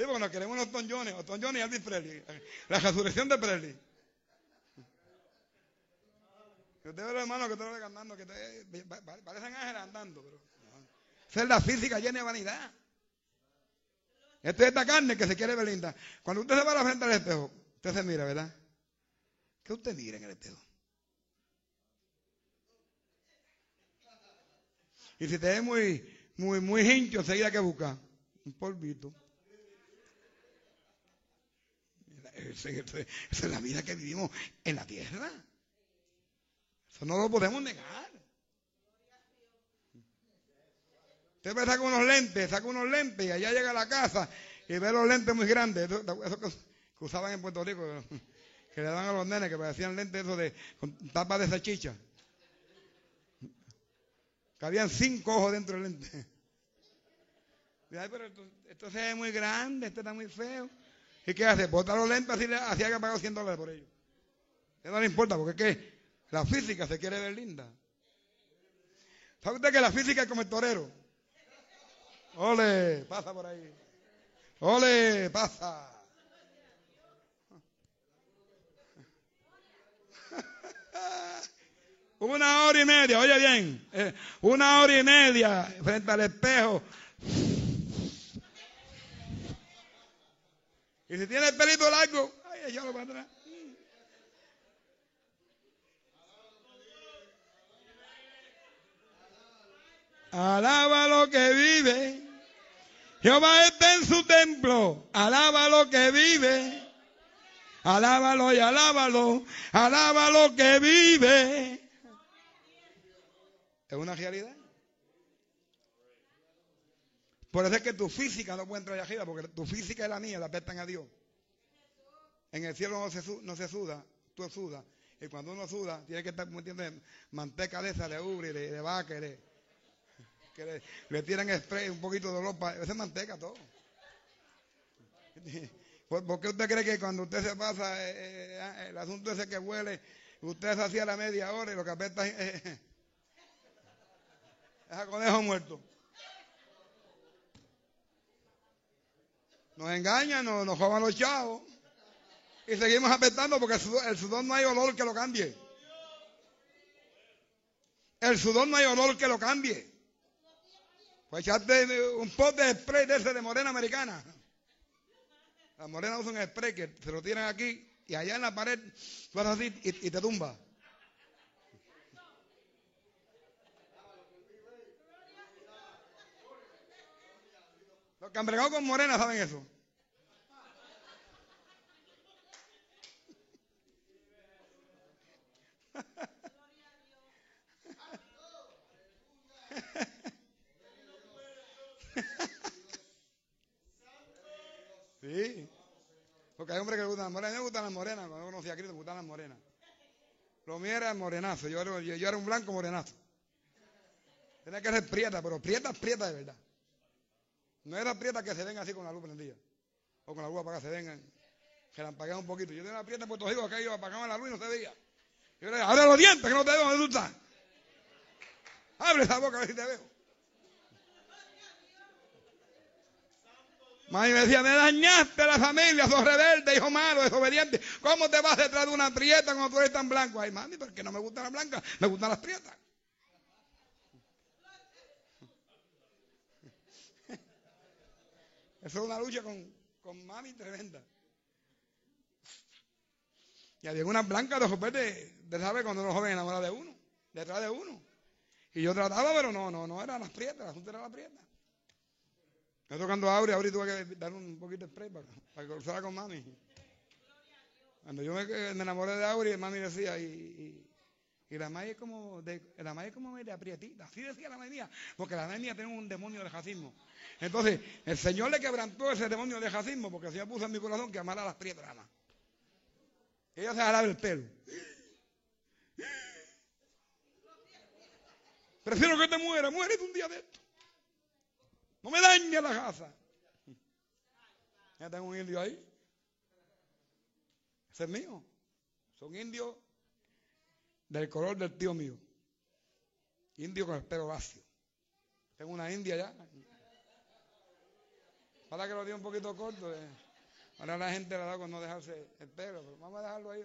Sí, porque nos queremos unos tonjones, o tonjones y Elvis Presley. La resurrección de Presley. Usted ve los hermanos que están cantando, que te, parecen ángeles andando. Pero, Esa es la física llena de vanidad. Esta es esta carne que se quiere ver linda. Cuando usted se va a la frente del espejo, usted se mira, ¿verdad? ¿Qué usted mira en el espejo? Y si te ve muy, muy, muy hincho, enseguida que busca un polvito. Esa es la vida que vivimos en la tierra. Eso no lo podemos negar. Usted me saca unos lentes, saca unos lentes y allá llega a la casa y ve los lentes muy grandes, esos que usaban en Puerto Rico, que le daban a los nenes, que parecían lentes de, con tapa de salchicha. Que habían cinco ojos dentro del lente. Ay, pero esto, se ve muy grande, esto está muy feo. ¿Y qué hace? Botar los lentes así, así que pagado 100 dólares por ellos. Eso no le importa, porque es la física se quiere ver linda. ¿Sabe usted que la física es como el torero? Ole, pasa por ahí. Ole, pasa. Una hora y media, oye bien, eh, una hora y media frente al espejo. Y si tiene el pelito largo, ay, lo para atrás. Alaba lo que vive. Jehová está en su templo. Alaba lo que vive. Alábalo y alábalo. Alaba lo que vive. Es una realidad. Por eso es que tu física no puede entrar allá arriba, porque tu física es la mía, la apestan a Dios. En el cielo no se, no suda, tú sudas. Y cuando uno suda, tiene que estar metiendo manteca de esa, de ubre, de, de vaca, que le, tiran spray, un poquito de olor, para, esa manteca todo. ¿Por qué usted cree que cuando usted se pasa eh, eh, ah, el asunto ese que huele, usted se hacía la media hora y lo que apesta es, es a conejo muerto? Nos engañan, nos, nos los chavos y seguimos apestando porque el sudor, no hay olor que lo cambie. El sudor no hay olor que lo cambie. Pues echarte un pote de spray de ese de morena americana. La morena usa un spray que se lo tiran aquí y allá en la pared vas así y te tumba. Los con morena saben eso. Sí. Porque hay hombres que gustan las morenas. A mí me gustan las morenas. Cuando conocí a Cristo, me gustan las morenas. Lo mío era morenazo. Yo era, yo, era un blanco morenazo. Tenía que ser prieta, pero prieta, prieta de verdad. No era prieta que se ven así con la luz prendida. O con la luz apagada, se vengan. Se la apagaban un poquito. Yo tenía una prieta en Puerto Rico que ellos apagaban la luz y no se veía. Yo le dije, abre los dientes que no te veo donde tú estás. Abre esa boca a ver si te veo. Mami me decía, me dañaste la familia, sos rebelde, hijo malo, desobediente. ¿Cómo te vas detrás de una prieta cuando tú eres tan blanco? Ay, mami, porque no me gustan las blancas, me gustan las prietas. Eso es una lucha con, con mami tremenda. Y había unas blancas de repente, de saber cuando los jóvenes enamoran de uno, detrás de uno. Y yo trataba, pero no, no, no eran las prietas, la asunto era la prieta. Me tocando Auri, Auri tuve que dar un poquito de spray para, para que cruzara con mami. Cuando yo me, enamoré de Auri, mami decía, y, y, la mami es como de, la mami es como de aprietita. Así decía la mami mía, porque la mami mía tenía un demonio de jacismo. Entonces, el Señor le quebrantó ese demonio de jacismo, porque el Señor puso en mi corazón que amara a las prietas nada más. Ella se jalaba el pelo. Prefiero que te muera, muérete un día de esto. No me dañe la casa. Ya tengo un indio ahí. Ese es mío. Son indios del color del tío mío. Indio con el pelo lacio. Tengo una india ya. Para que lo diga un poquito corto. Eh. Ahora la gente le da con no dejarse el pelo. Pero vamos a dejarlo ahí.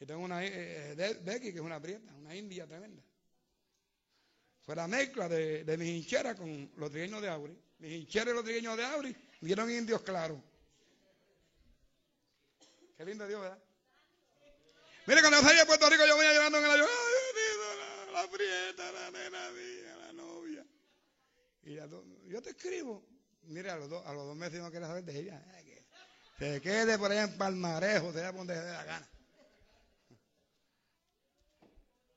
Y tengo una eh, eh, Becky, que es una prieta, una india tremenda. Fue la mezcla de, mis hincheras con los trigueños de Auri. Mis hincheras y los trigueños de Auri dieron indios claros. Qué lindo Dios, ¿verdad? Mire, cuando salí de Puerto Rico, yo venía llorando en el avión. Ay, la, la prieta, la nena mía, la novia. Y yo te escribo. Mire, a los, dos, a los dos meses no quiere saber de ella. se quede por allá en Palmarejo, se va donde se dé la gana.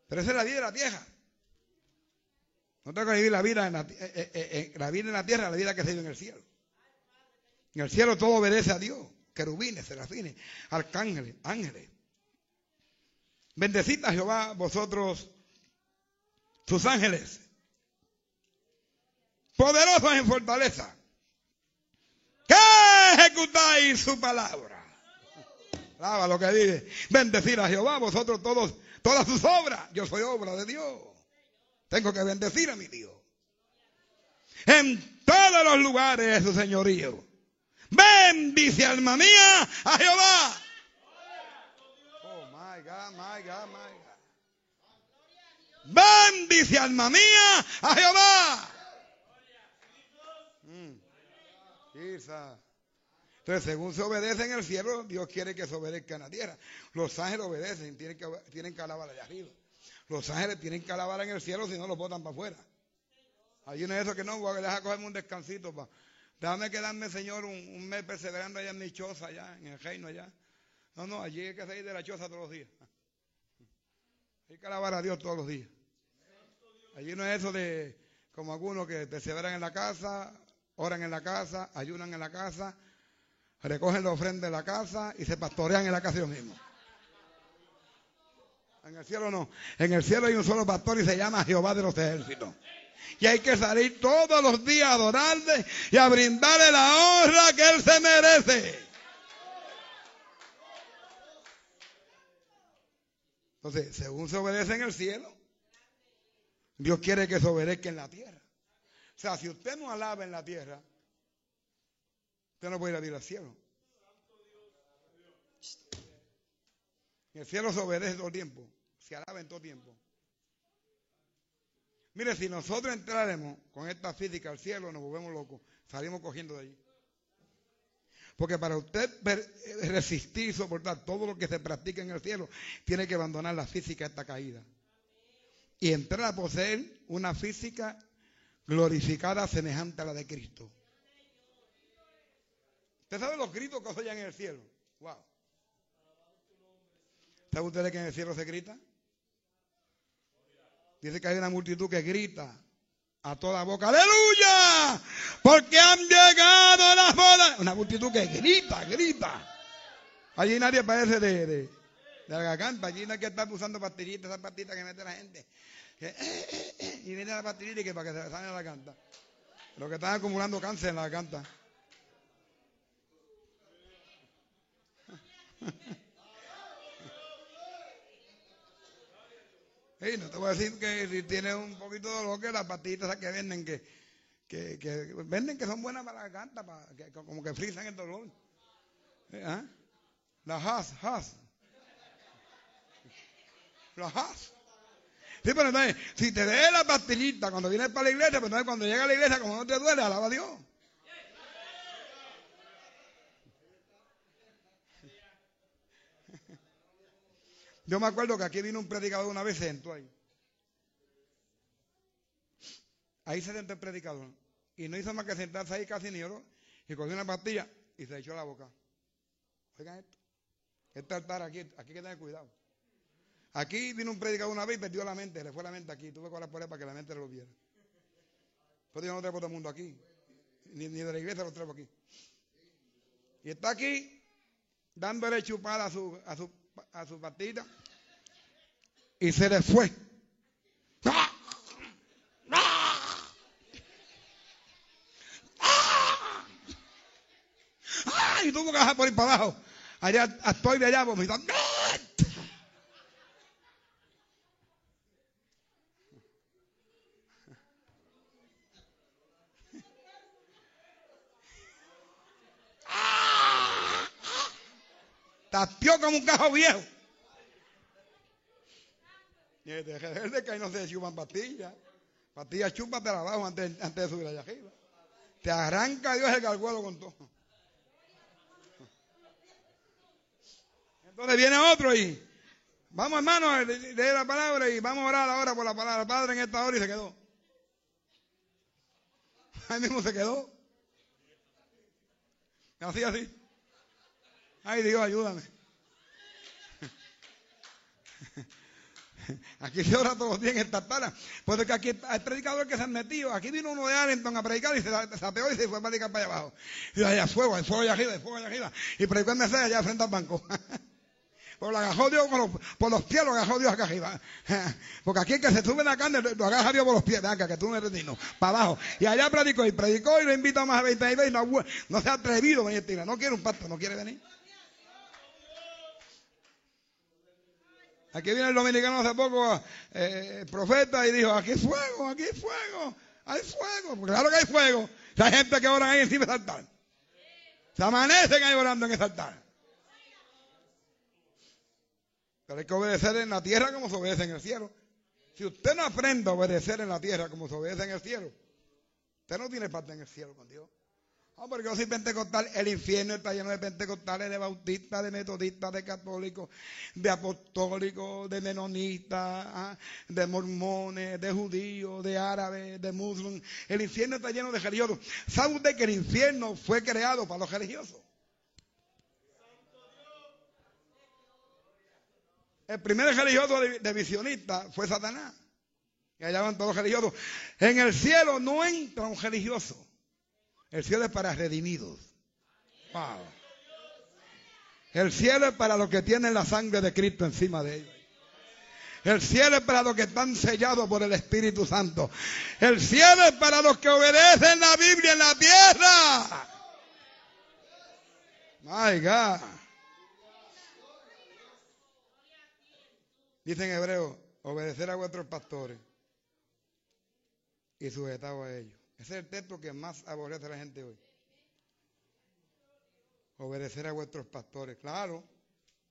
Pero esa es la vida de la vieja. No tengo que vivir la vida, en la, eh, eh, eh, la vida en la tierra, la vida que se vive en el cielo. En el cielo todo obedece a Dios. Querubines, serafines, arcángeles, ángeles. Bendecid a Jehová vosotros, sus ángeles, poderosos en fortaleza, que ejecutáis su palabra. Alaba lo que dice. Bendecir a Jehová vosotros todos, todas sus obras. Yo soy obra de Dios. Tengo que bendecir a mi Dios. En todos los lugares de su señorío. Bendice alma mía a Jehová. Oh my God, my God, my God. Bendice alma mía a Jehová. Mm. Entonces, según se obedece en el cielo, Dios quiere que se obedezca en la tierra. Los ángeles obedecen, tienen que, tienen que alabar allá arriba. Los ángeles tienen que alabar en el cielo si no los botan para afuera. Hay uno de esos que no, voy a dejar cogerme un descansito para Déjame quedarme, Señor, un, mes perseverando allá en mi choza, allá, en el reino allá. No, no, allí hay que salir de la choza todos los días. Hay que alabar a Dios todos los días. Allí no es eso de como algunos que perseveran en la casa, oran en la casa, ayunan en la casa, recogen la ofrenda en la casa y se pastorean en la casa ellos mismos. En el cielo no. En el cielo hay un solo pastor y se llama Jehová de los ejércitos. Y hay que salir todos los días a adorarle y a brindarle la honra que él se merece. Entonces, según se obedece en el cielo, Dios quiere que se obedezca en la tierra. O sea, si usted no alaba en la tierra, usted no puede ir a vivir al cielo. En el cielo se obedece todo tiempo, se alaba en todo tiempo. Mire, si nosotros entraremos con esta física al cielo, nos volvemos locos, salimos cogiendo de allí. Porque para usted resistir y soportar todo lo que se practica en el cielo, tiene que abandonar la física esta caída. Y entrar a poseer una física glorificada semejante a la de Cristo. ¿Usted sabe los gritos que oyen en el cielo? Wow. ¿Sabe usted que en el cielo se grita? Dice que hay una multitud que grita a toda boca, aleluya, porque han llegado las bodas. Una multitud que grita, grita. Allí nadie parece de, de, la garganta, allí no hay que estar usando pastillitas, esas pastillitas que mete la gente. Eh, eh, eh, y viene la pastillita que para que se salga la garganta. Lo que están acumulando cáncer en la garganta. No te voy a decir que si tienes un poquito de dolor, que las pastillitas que venden, que, que, venden que son buenas para la garganta, para, que, como que frisan el dolor. ¿Eh? ¿Ah? La has, has. La has. Sí, pero si te dé la pastillita cuando vienes para la iglesia, pues entonces cuando llega a la iglesia, como no te duele, alaba a Dios. Yo me acuerdo que aquí vino un predicador una vez, sentó ahí. Ahí se sentó el predicador. Y no hizo más que sentarse ahí casi ni oro. Y cogió una pastilla y se echó la boca. Oigan esto. Este altar aquí, aquí hay que tener cuidado. Aquí vino un predicador una vez y perdió la mente, le fue la mente aquí. Tuve que orar por él para que la mente lo viera. Pues yo no traigo todo el mundo aquí. Ni, de la iglesia lo traigo aquí. Y está aquí dándole chupada a su, a su, a su pastita y se le fue. Y tuvo que bajar por ir para abajo. Allá estoy de allá vomitando. Tapió como un cajo viejo. Y de que no se chupan pastillas. Pastillas chúpate abajo antes, antes de subir allá arriba. Te arranca Dios el garguelo con todo. Entonces viene otro y vamos hermano, lee la palabra y vamos a orar ahora por la palabra. Padre en esta hora y se quedó. Ahí mismo se quedó. Así, así. Ay Dios, ayúdame. Aquí se ora todos los días en esta tala. Puede que aquí hay predicadores que se han metido. Aquí vino uno de Arlington a predicar y se sapeó y se fue a predicar para allá abajo. Y allá fuego, hay fuego allá arriba, hay fuego allá arriba. Y predicó en Mercedes allá frente al banco. Porque lo agajó Dios por los, por los, pies, lo agajó Dios acá arriba. Porque aquí el que se sube la carne, lo agaja Dios por los pies. Acá, que tú no eres digno. Para abajo. Y allá predicó y predicó y lo invita más a 20 y no, no se ha atrevido a venir. No quiere un pacto, no quiere venir. Aquí viene el dominicano hace poco, eh, profeta, y dijo, aquí hay fuego, aquí hay fuego, hay fuego. claro que hay fuego. Hay gente que ora ahí encima del altar. Se amanecen ahí orando en ese altar. Pero hay que obedecer en la tierra como se obedece en el cielo. Si usted no aprende a obedecer en la tierra como se obedece en el cielo, usted no tiene parte en el cielo con Dios. Porque yo soy pentecostal. El infierno está lleno de pentecostales, de bautistas, de metodistas, de católicos, de apostólicos, de menonitas, ¿ah? de mormones, de judíos, de árabes, de musulmanes. El infierno está lleno de religiosos. ¿Sabe usted que el infierno fue creado para los religiosos? El primer religioso de, visionista fue Satanás. Y allá van todos los religiosos. En el cielo no entra un religioso. El cielo es para redimidos. El cielo es para los que tienen la sangre de Cristo encima de ellos. El cielo es para los que están sellados por el Espíritu Santo. El cielo es para los que obedecen la Biblia en la tierra. My God. Dice en hebreo, obedecer a vuestros pastores y sujetados a ellos. Ese es el texto que más aborrece a la gente hoy. Obedecer a vuestros pastores. Claro,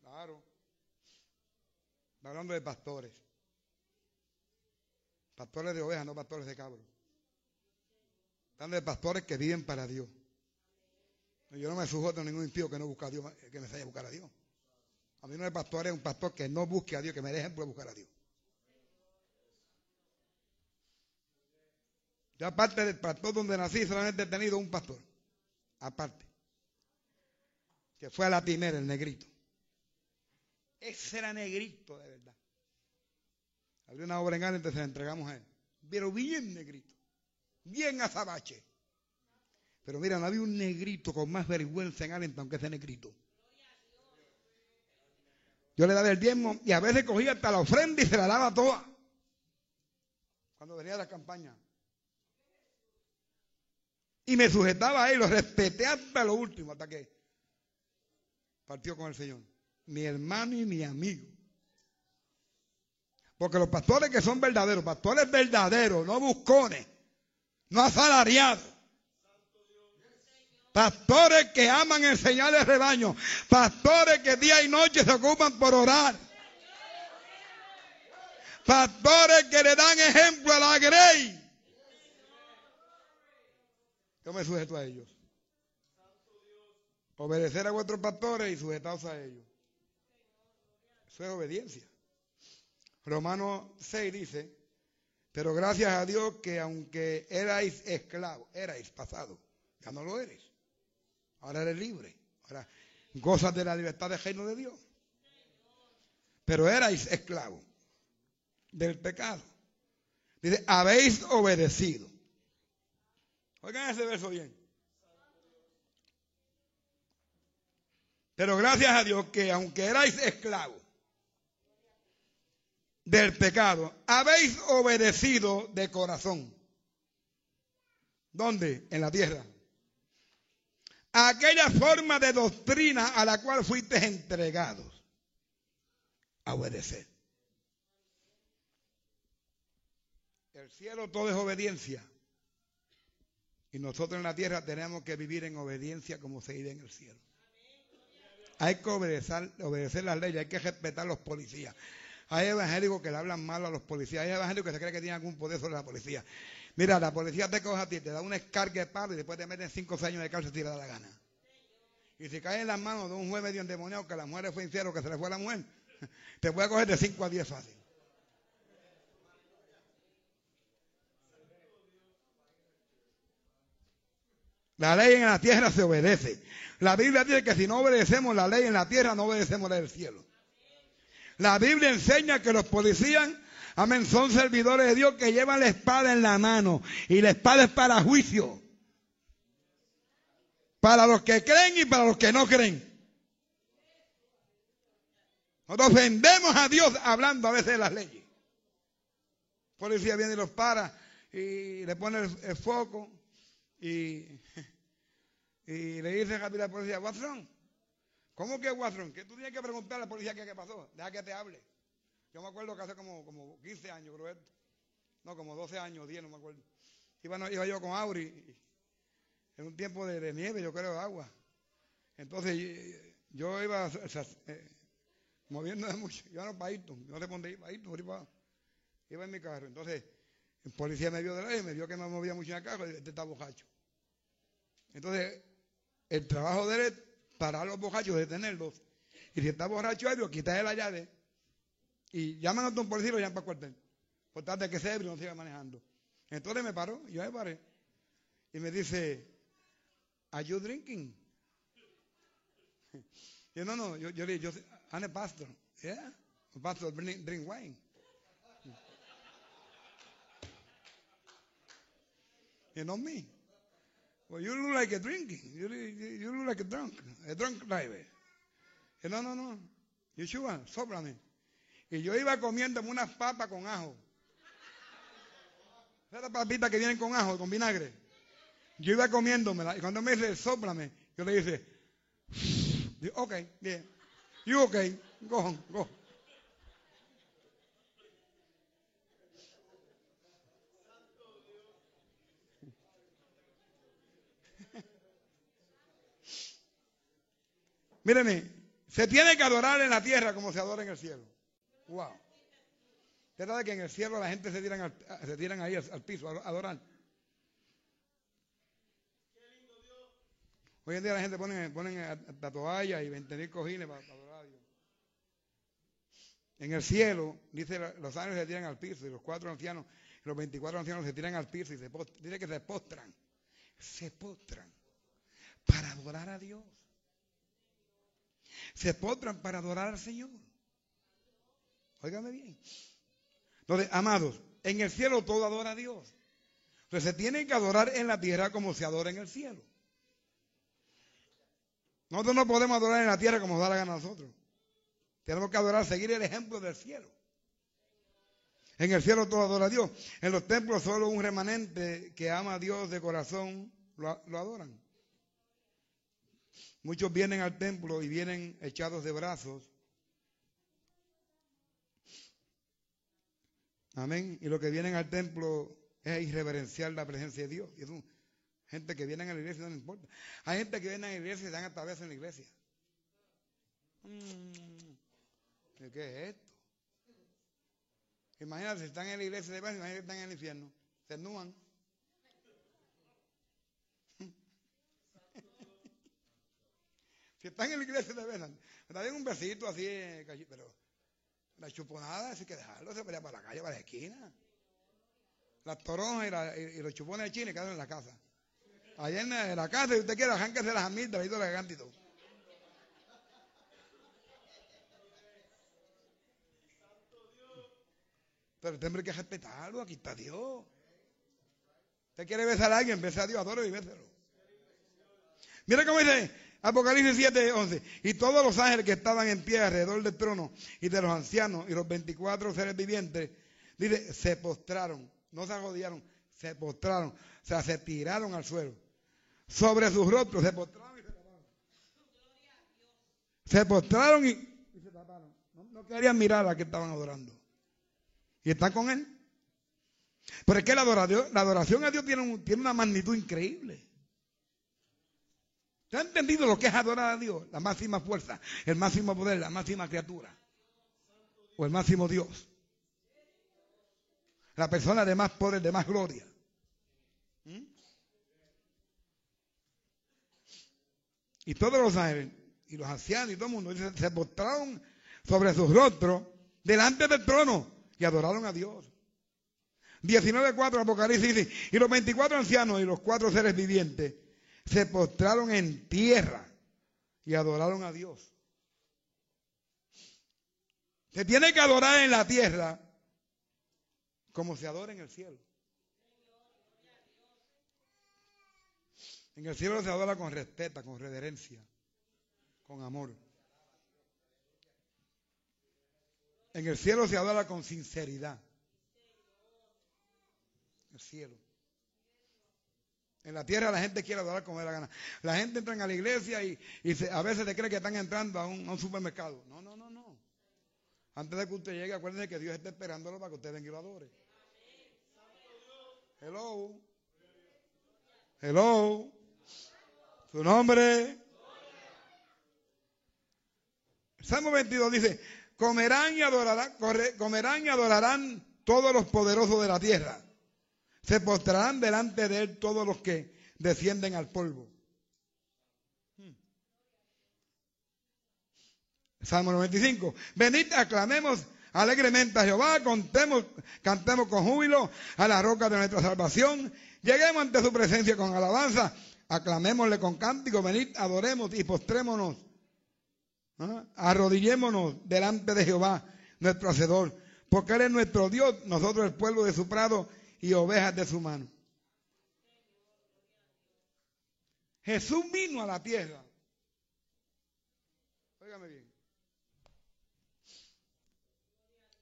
claro. Está hablando de pastores. Pastores de ovejas, no pastores de cabros. Están de pastores que viven para Dios. Yo no me sujeto a ningún impío que no busca a Dios, que me vaya a buscar a Dios. A mí no es pastor, es un pastor que no busque a Dios, que me dejen por buscar a Dios. Yo aparte del pastor donde nací, solamente he tenido un pastor. Aparte. Que fue a la timera, el negrito. Ese era negrito de verdad. Había una obra en entonces se la entregamos a él. Pero bien negrito. Bien azabache. Pero mira, no había un negrito con más vergüenza en Allentown que ese negrito. Yo le daba el diezmo y a veces cogía hasta la ofrenda y se la daba toda. Cuando venía la campaña. Y me sujetaba a él, lo respeté hasta lo último, hasta que partió con el Señor. Mi hermano y mi amigo. Porque los pastores que son verdaderos, pastores verdaderos, no buscones, no asalariados. Pastores que aman enseñar el rebaño. Pastores que día y noche se ocupan por orar. Pastores que le dan ejemplo a la grey. Yo me sujeto a ellos. Obedecer a vuestros pastores y sujetaos a ellos. Eso es obediencia. Romanos 6 dice, pero gracias a Dios que aunque erais esclavos, erais pasado, ya no lo eres. Ahora eres libre. Ahora gozas de la libertad del reino de Dios. Pero erais esclavos del pecado. Dice, habéis obedecido. Oigan ese verso bien. Pero gracias a Dios que aunque erais esclavos del pecado, habéis obedecido de corazón. ¿Dónde? En la tierra. Aquella forma de doctrina a la cual fuiste entregados a obedecer. El cielo todo es obediencia. Y nosotros en la tierra tenemos que vivir en obediencia como se vive en el cielo. Hay que obedecer, obedecer las leyes, hay que respetar a los policías. Hay evangélicos que le hablan mal a los policías, hay evangélicos que se creen que tienen algún poder sobre la policía. Mira, la policía te coge a ti, te da una escarga de palo y después te meten cinco años de cárcel si le da la gana. Y si cae en las manos de un juez medio endemoniado que la mujer fue infierno, que se le fue la mujer, te puede coger de 5 a 10 fácil. La ley en la tierra se obedece. La Biblia dice que si no obedecemos la ley en la tierra, no obedecemos la del cielo. La Biblia enseña que los policías, amén, son servidores de Dios que llevan la espada en la mano. Y la espada es para juicio. Para los que creen y para los que no creen. Nosotros ofendemos a Dios hablando a veces de las leyes. Policía viene y los para y le pone el, foco y, y, le dice a la policía, Watson, ¿cómo que Watson? Que tú tienes que preguntar a la policía qué, pasó, deja que te hable. Yo me acuerdo que hace como, como 15 años, creo esto. No, como 12 años, 10, no me acuerdo. Iba, iba yo con Auri en un tiempo de, nieve, yo creo, agua. Entonces yo iba eh, moviéndome mucho. Yo no para yo no sé dónde iba, iba, iba en mi carro. Entonces el policía me vio de ley, me vio que me movía mucho en carro y este está bojacho. Entonces, el trabajo de él es parar a los bojachos, detenerlos. Y si está borracho, ellos quitarle la llave y llaman a un policía y lo llaman para el cuartel. Por tal de que se ebrio no siga manejando. Entonces me paró, yo me paré. Y me dice, ¿Are you drinking? Yo no, no, yo, le yo, I'm a pastor. Yeah, a pastor drink wine. You know me. Well, you look like a drinking. You, you, look like a drunk, a drunk driver. Y no, no, no. Yeshua, sóbrame. Y yo iba comiéndome unas papas con ajo. Esas papitas que vienen con ajo, con vinagre. Yo iba comiéndomela y cuando me dice, sóplame, yo le dije, ok, bien. You ok, go on, go. Míreme, se tiene que adorar en la tierra como se adora en el cielo. Wow. Usted sabe que en el cielo la gente se tiran, se tiran ahí al, piso a adorar. Hoy en día la gente pone, pone la toalla y 20 cojines para, adorar a Dios. En el cielo, dice, los ángeles se tiran al piso y los cuatro ancianos, los 24 ancianos se tiran al piso y se dice que se postran. Se postran para adorar a Dios se postran para adorar al Señor. Óigame bien. Entonces, amados, en el cielo todo adora a Dios. Entonces se tiene que adorar en la tierra como se adora en el cielo. Nosotros no podemos adorar en la tierra como nos da la gana a nosotros. Tenemos que adorar, seguir el ejemplo del cielo. En el cielo todo adora a Dios. En los templos solo un remanente que ama a Dios de corazón lo, lo adoran. Muchos vienen al templo y vienen echados de brazos. Amén. Y lo que vienen al templo es irreverenciar la presencia de Dios. Y es gente que viene a la iglesia no importa. Hay gente que viene a la iglesia y dan hasta veces en la iglesia. Mm, ¿Qué es esto? Imagínate, si están en la iglesia de imagínate que están en el infierno. Se enúan. Si están en la iglesia verdad, me da un besito así, pero la chuponada, hay que dejarlo, se pelea para la calle, para la esquina. Las toronjas y, los chupones de China quedan en la casa. Allá en la, casa, si usted quiere, se las amigas, ahí todo elegante y todo. Pero tiene que respetarlo, aquí está Dios. Usted quiere besar a alguien, besa a Dios, adoro y béselo. Mira cómo dice, Apocalipsis 7, 11. Y todos los ángeles que estaban en pie alrededor del trono y de los ancianos y los 24 seres vivientes, dice, se postraron, no se arrodillaron, se postraron, o sea, se tiraron al suelo. Sobre sus rostros se postraron y se taparon. Se postraron y, se taparon. No, querían mirar a que estaban adorando. Y están con él. Pero es que la adoración, la adoración a Dios tiene, tiene una magnitud increíble. ¿Te ha entendido lo que es adorar a Dios? La máxima fuerza, el máximo poder, la máxima criatura. O el máximo Dios. La persona de más poder, de más gloria. ¿Mm? Y todos los ángeles, y los ancianos y todo el mundo, se postraron sobre sus rostros delante del trono y adoraron a Dios. 19.4 Apocalipsis dice, y los 24 ancianos y los cuatro seres vivientes se postraron en tierra y adoraron a Dios. Se tiene que adorar en la tierra como se adora en el cielo. En el cielo se adora con respeto, con reverencia, con amor. En el cielo se adora con sinceridad. El cielo. En la tierra la gente quiere adorar como da la gana. La gente entra a la iglesia y, a veces se cree que están entrando a un, supermercado. No, no, no, no. Antes de que usted llegue, acuérdense que Dios está esperándolo para que usted venga y lo adore. Hello. Hello. Su nombre. Salmo 22 dice, comerán y adorarán, comerán y adorarán todos los poderosos de la tierra. Se postrarán delante de él todos los que descienden al polvo. Salmo 95. Venid, aclamemos alegremente a Jehová, contemos, cantemos con júbilo a la roca de nuestra salvación. Lleguemos ante su presencia con alabanza, aclamémosle con cántico, venid, adoremos y postrémonos. Arrodillémonos delante de Jehová, nuestro Hacedor, porque Él es nuestro Dios, nosotros el pueblo de su prado y ovejas de su mano. Jesús vino a la tierra. Óigame bien.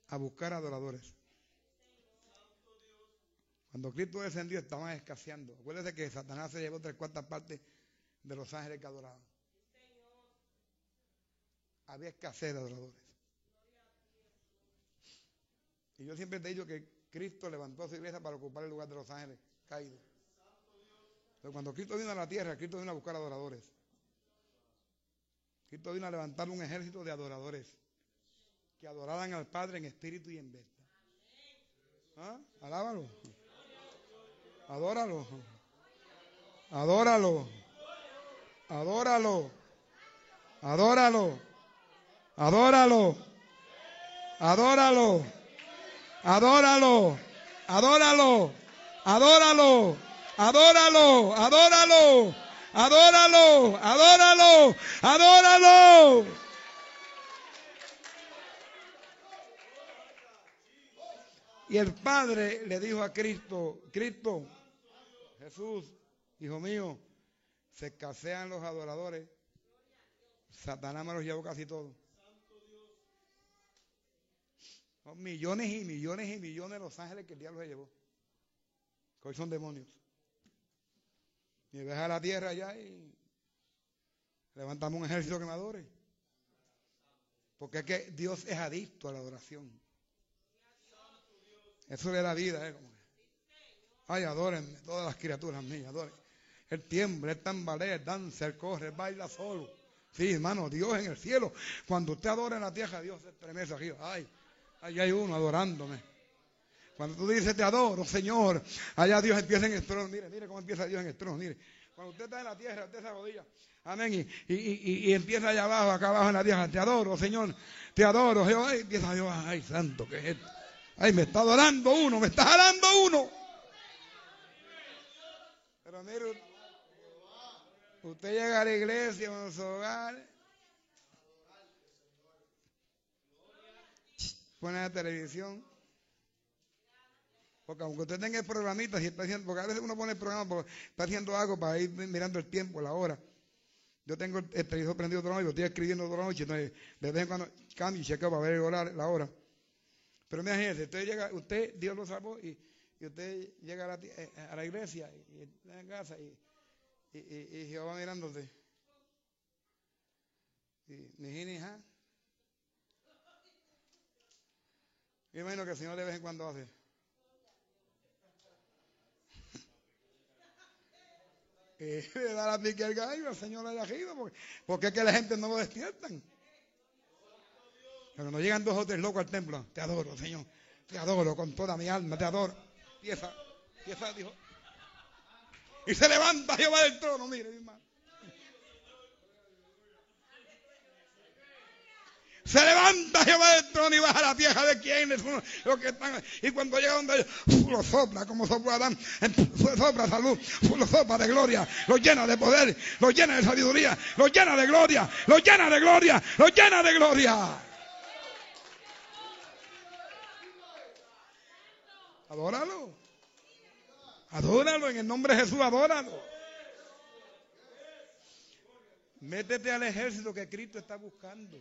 A buscar adoradores. Cuando Cristo descendió estaban escaseando. Acuérdese que Satanás se llevó tres cuartas partes de los ángeles que adoraban había escasez de adoradores. Y yo siempre te he dicho que Cristo levantó a su iglesia para ocupar el lugar de los ángeles caídos. Pero cuando Cristo vino a la tierra, Cristo vino a buscar adoradores. Cristo vino a levantar un ejército de adoradores que adoraran al Padre en espíritu y en verdad. ¿Ah? Alábalo. Adóralo. Adóralo. Adóralo. Adóralo. Adóralo. Adóralo. Adóralo, adóralo, adóralo, adóralo, adóralo, adóralo, adóralo, adóralo. Y el Padre le dijo a Cristo, Cristo, Jesús, hijo mío, se escasean los adoradores. Satanás me los llevó casi todos. Millones y millones y millones de los ángeles que el diablo se llevó. Hoy son demonios. Y deja la tierra allá y levantamos un ejército que me adore. Porque es que Dios es adicto a la adoración. Eso le da vida. ¿eh? Ay, adórenme, todas las criaturas mías, adoren. El tiembla, el tambalea, el danza, el corre, baila solo. Sí, hermano, Dios en el cielo. Cuando usted adora en la tierra, Dios se estremece aquí. Ay, Allá hay uno adorándome. Cuando tú dices te adoro, Señor, allá Dios empieza en el trono. Mire, mire cómo empieza Dios en el trono. Mire, cuando usted está en la tierra, usted se arrodilla. Amén. Y, y, y, empieza allá abajo, acá abajo en la tierra. Te adoro, Señor. Te adoro. Jehová. Y empieza Dios. Ay, santo, ¿qué es esto? Ay, me está adorando uno. Me está jalando uno. Pero mire, usted llega a la iglesia, a su hogar pone la televisión. Porque aunque usted tenga el programita, si está haciendo, porque a veces uno pone el programa porque está haciendo algo para ir mirando el tiempo, la hora. Yo tengo el televisor prendido toda la noche, estoy escribiendo toda la noche, entonces de vez en cuando cambio y chequeo para ver el horario, la hora. Pero imagínese, usted llega, usted, Dios lo salvó y, y usted llega a la, eh, a la, iglesia y, está en casa y, y, y, Jehová mirándote. Y ni ni. Yo imagino que el Señor de vez en cuando hace. Y le da la pique al gallo, el Señor ido, porque, porque es que la gente no lo despiertan. Pero no llegan dos o tres locos al templo, te adoro, Señor, te adoro con toda mi alma, te adoro. Pieza, pieza, dijo. Y se levanta Jehová del trono, mire, mi hermano. Se levanta Jehová del trono y baja la tierra de quienes son los que están. Y cuando llega donde ellos, lo sopla como sopló Adán, sopla salud, lo sopla de gloria, lo llena de poder, lo llena de sabiduría, lo llena de gloria, lo llena de gloria, lo llena de gloria. Adóralo. Adóralo en el nombre de Jesús, adóralo. Métete al ejército que Cristo está buscando.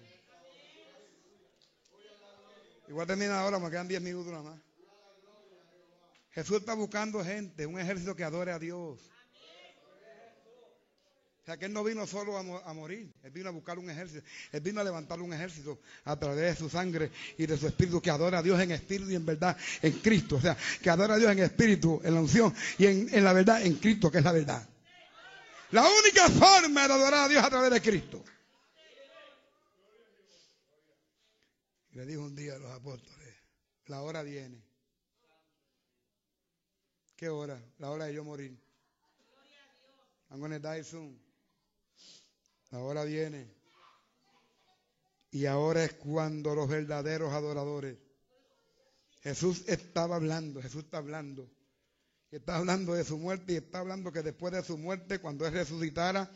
Igual termina ahora, me quedan 10 minutos nada más. Jesús está buscando gente, un ejército que adore a Dios. O sea, que Él no vino solo a, morir, Él vino a buscar un ejército, Él vino a levantar un ejército a través de su sangre y de su espíritu, que adora a Dios en espíritu y en verdad en Cristo. O sea, que adora a Dios en espíritu, en la unción y en, la verdad en Cristo, que es la verdad. La única forma de adorar a Dios a través de Cristo. Le dijo un día a los apóstoles, la hora viene. ¿Qué hora? La hora de yo morir. I'm to die soon. Ahora viene. Y ahora es cuando los verdaderos adoradores. Jesús estaba hablando, Jesús está hablando. Está hablando de su muerte y está hablando que después de su muerte, cuando Él resucitara,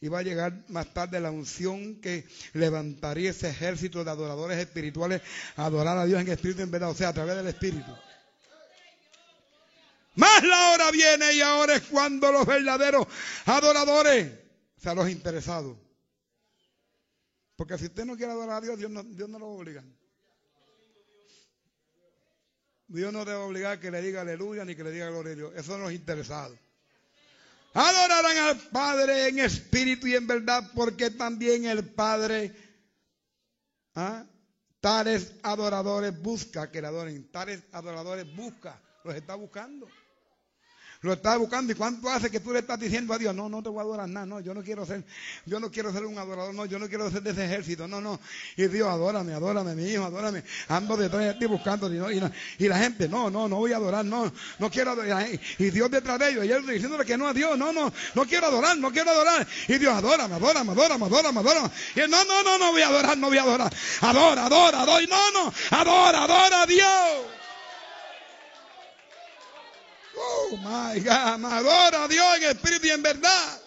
iba a llegar más tarde la unción que levantaría ese ejército de adoradores espirituales a adorar a Dios en espíritu y en verdad, o sea, a través del espíritu. Más la hora viene y ahora es cuando los verdaderos adoradores o sea, los interesados. Porque si usted no quiere adorar a Dios, Dios no, Dios no lo obliga. Dios no debe obligar que le diga aleluya ni que le diga gloria a Dios. Esos son los interesados. Adorarán al Padre en espíritu y en verdad, porque también el Padre, ¿ah? tales adoradores busca que le adoren. Tales adoradores busca, los está buscando. Lo estás buscando. ¿Y cuánto hace que tú le estás diciendo a Dios? No, no te voy a adorar nada. No, yo no quiero ser, yo no quiero ser un adorador. No, yo no quiero ser de ese ejército. No, no. Y Dios, adórame, adórame, mi hijo, adórame. Ando detrás de ti buscando. Y, y, la gente, no, no, no voy a adorar. No, no quiero adorar. Y Dios detrás de ellos. Y él diciéndole que no a Dios. No, no, no quiero adorar, no quiero adorar. Y Dios, adórame, adórame, adórame, adórame, adórame. Y él, no, no, no, no voy a adorar, no voy a adorar. Adora, adora, adora. No, no, adora, adora a Dios. Oh my God, adora a Dios en espíritu y en verdad.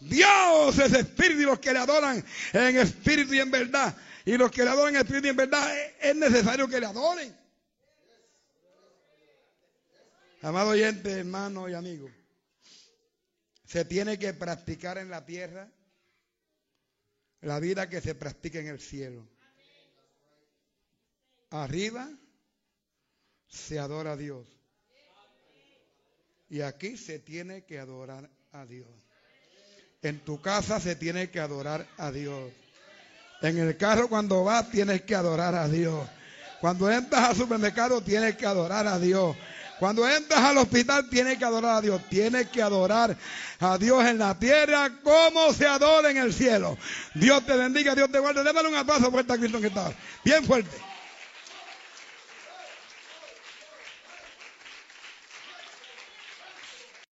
Dios es espíritu y los que le adoran en espíritu y en verdad. Y los que le adoran en espíritu y en verdad es necesario que le adoren. Amado oyente, hermano y amigo, se tiene que practicar en la tierra la vida que se practica en el cielo. Arriba se adora a Dios. Y aquí se tiene que adorar a Dios. En tu casa se tiene que adorar a Dios. En el carro cuando vas tienes que adorar a Dios. Cuando entras al supermercado tienes que adorar a Dios. Cuando entras al hospital tienes que adorar a Dios. Tienes que adorar a Dios en la tierra como se adora en el cielo. Dios te bendiga, Dios te guarde. Démosle un abrazo fuerte a Cristo que está. Bien fuerte.